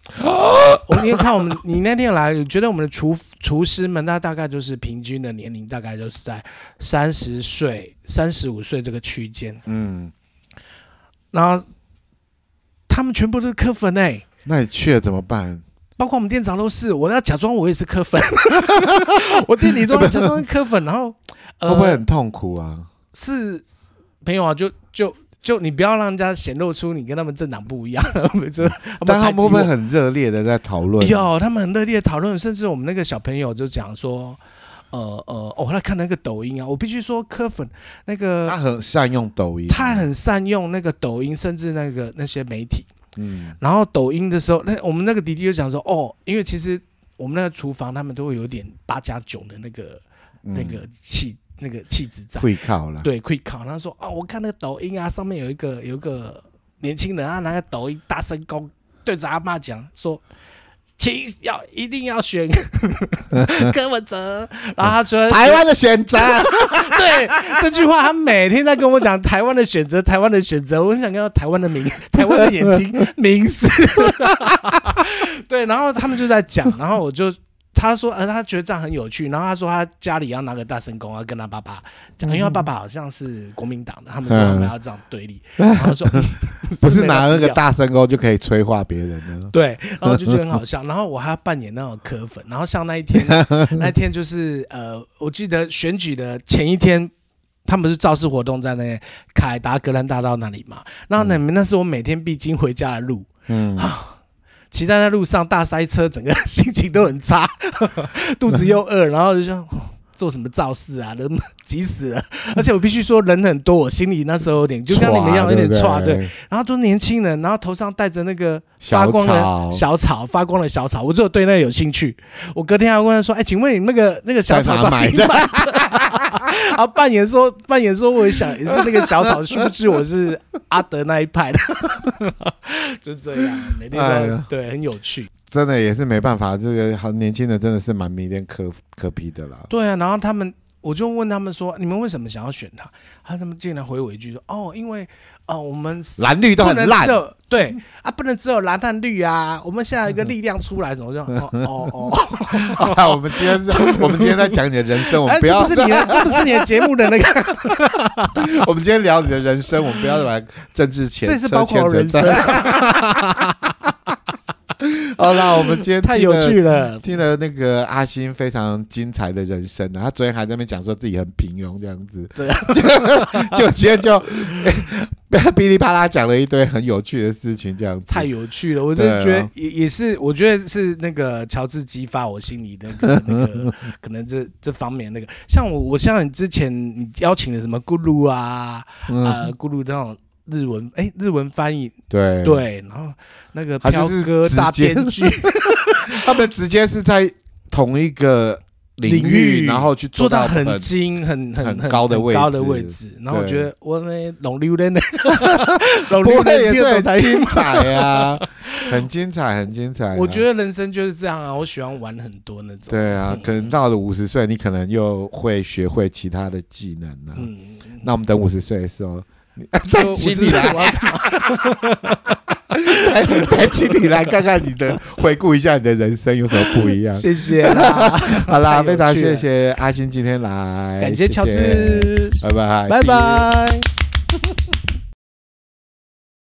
我那天看我们，你那天来，我觉得我们的厨厨师们，那大概就是平均的年龄，大概就是在三十岁、三十五岁这个区间。嗯，然后他们全部都是柯粉哎，那你去了怎么办？包括我们店长都是，我要假装我也是磕粉，我店里都要假装磕粉，然后、呃、会不会很痛苦啊？是没有啊，就就。就你不要让人家显露出你跟他们政党不一样，但他们会不会很热烈的在讨论？有，他们很热烈的讨论，甚至我们那个小朋友就讲说，呃呃，我、哦、来看那个抖音啊，我必须说柯粉那个他很善用抖音，他很善用那个抖音，甚至那个那些媒体，嗯，然后抖音的时候，那我们那个弟弟就讲说，哦，因为其实我们那个厨房他们都会有点八加九的那个。那个气、嗯、那个气质在，会考了，对，会考。他说啊，我看那个抖音啊，上面有一个有一个年轻人啊，拿个抖音大声公对着阿妈讲说。请要一定要选 柯文哲，然后他说台湾的选择，对这句话，他每天在跟我讲台湾的选择，台湾的选择，我很想看到台湾的名，台湾的眼睛 名字，对，然后他们就在讲，然后我就。他说：“呃，他觉得这样很有趣。然后他说他家里要拿个大神功，要跟他爸爸讲，因为他爸爸好像是国民党的，他们说我们要这样对立。然后说 不是拿那个大神功就可以催化别人的。对，然后就觉得很好笑。然后我还要扮演那种柯粉。然后像那一天，那一天就是呃，我记得选举的前一天，他们是造势活动在那凯达格兰大道那里嘛。然后那那是我每天必经回家的路。嗯。骑在那路上大塞车，整个心情都很差，肚子又饿，然后就说做什么造势啊，人 急死了。而且我必须说人很多，我心里那时候有点就跟你们一样有点差，对，对。然后都年轻人，然后头上戴着那个发光的小草，发光的小草，我只有对那个有兴趣。我隔天还问他说：“哎，请问你那个那个小草买的？”然 后扮演说扮演说，我想也是那个小草，殊不知我是阿德那一派的。就这样，每天都、哎、对，很有趣。真的也是没办法，这个好年轻人真的是蛮迷恋科科皮的啦。对啊，然后他们，我就问他们说：“你们为什么想要选他？”他们竟然回我一句说：“哦，因为哦，我们蓝绿都很烂。”对啊，不能只有蓝和绿啊！我们现在有一个力量出来，怎么就哦哦 哦？好，我们今天，我们今天在讲你的人生，我们不要，这不是你的，这不是你的节目的那个。我们今天聊你的人生，我们不要把政治牵，这是包括人生。好啦，我们今天太有趣了，听了那个阿星非常精彩的人生啊，他昨天还在那边讲说自己很平庸这样子，对。啊，就就今天就噼里啪啦讲了一堆很有趣的事情，这样子。太有趣了，我真的觉得也也是，我觉得是那个乔治激发我心里的那个 那个可能这这方面那个，像我我像你之前你邀请的什么咕噜啊，呃咕噜那种。日文哎、欸，日文翻译对对，然后那个飘哥大编剧，他们直接是在同一个领域，然后去做到很精、很很很高的位高的位置。然后我觉得我那龙溜人呢，龙溜的也是很精彩啊，很精彩，很精彩。我觉得人生就是这样啊，我喜欢玩很多那种。对啊，可能到了五十岁，你可能又会学会其他的技能了。嗯，那我们等五十岁的时候。再请你来，再请你来看看你的，回顾一下你的人生有什么不一样。谢谢啦，好啦，非常谢谢阿星今天来，感谢乔治，拜拜，拜拜。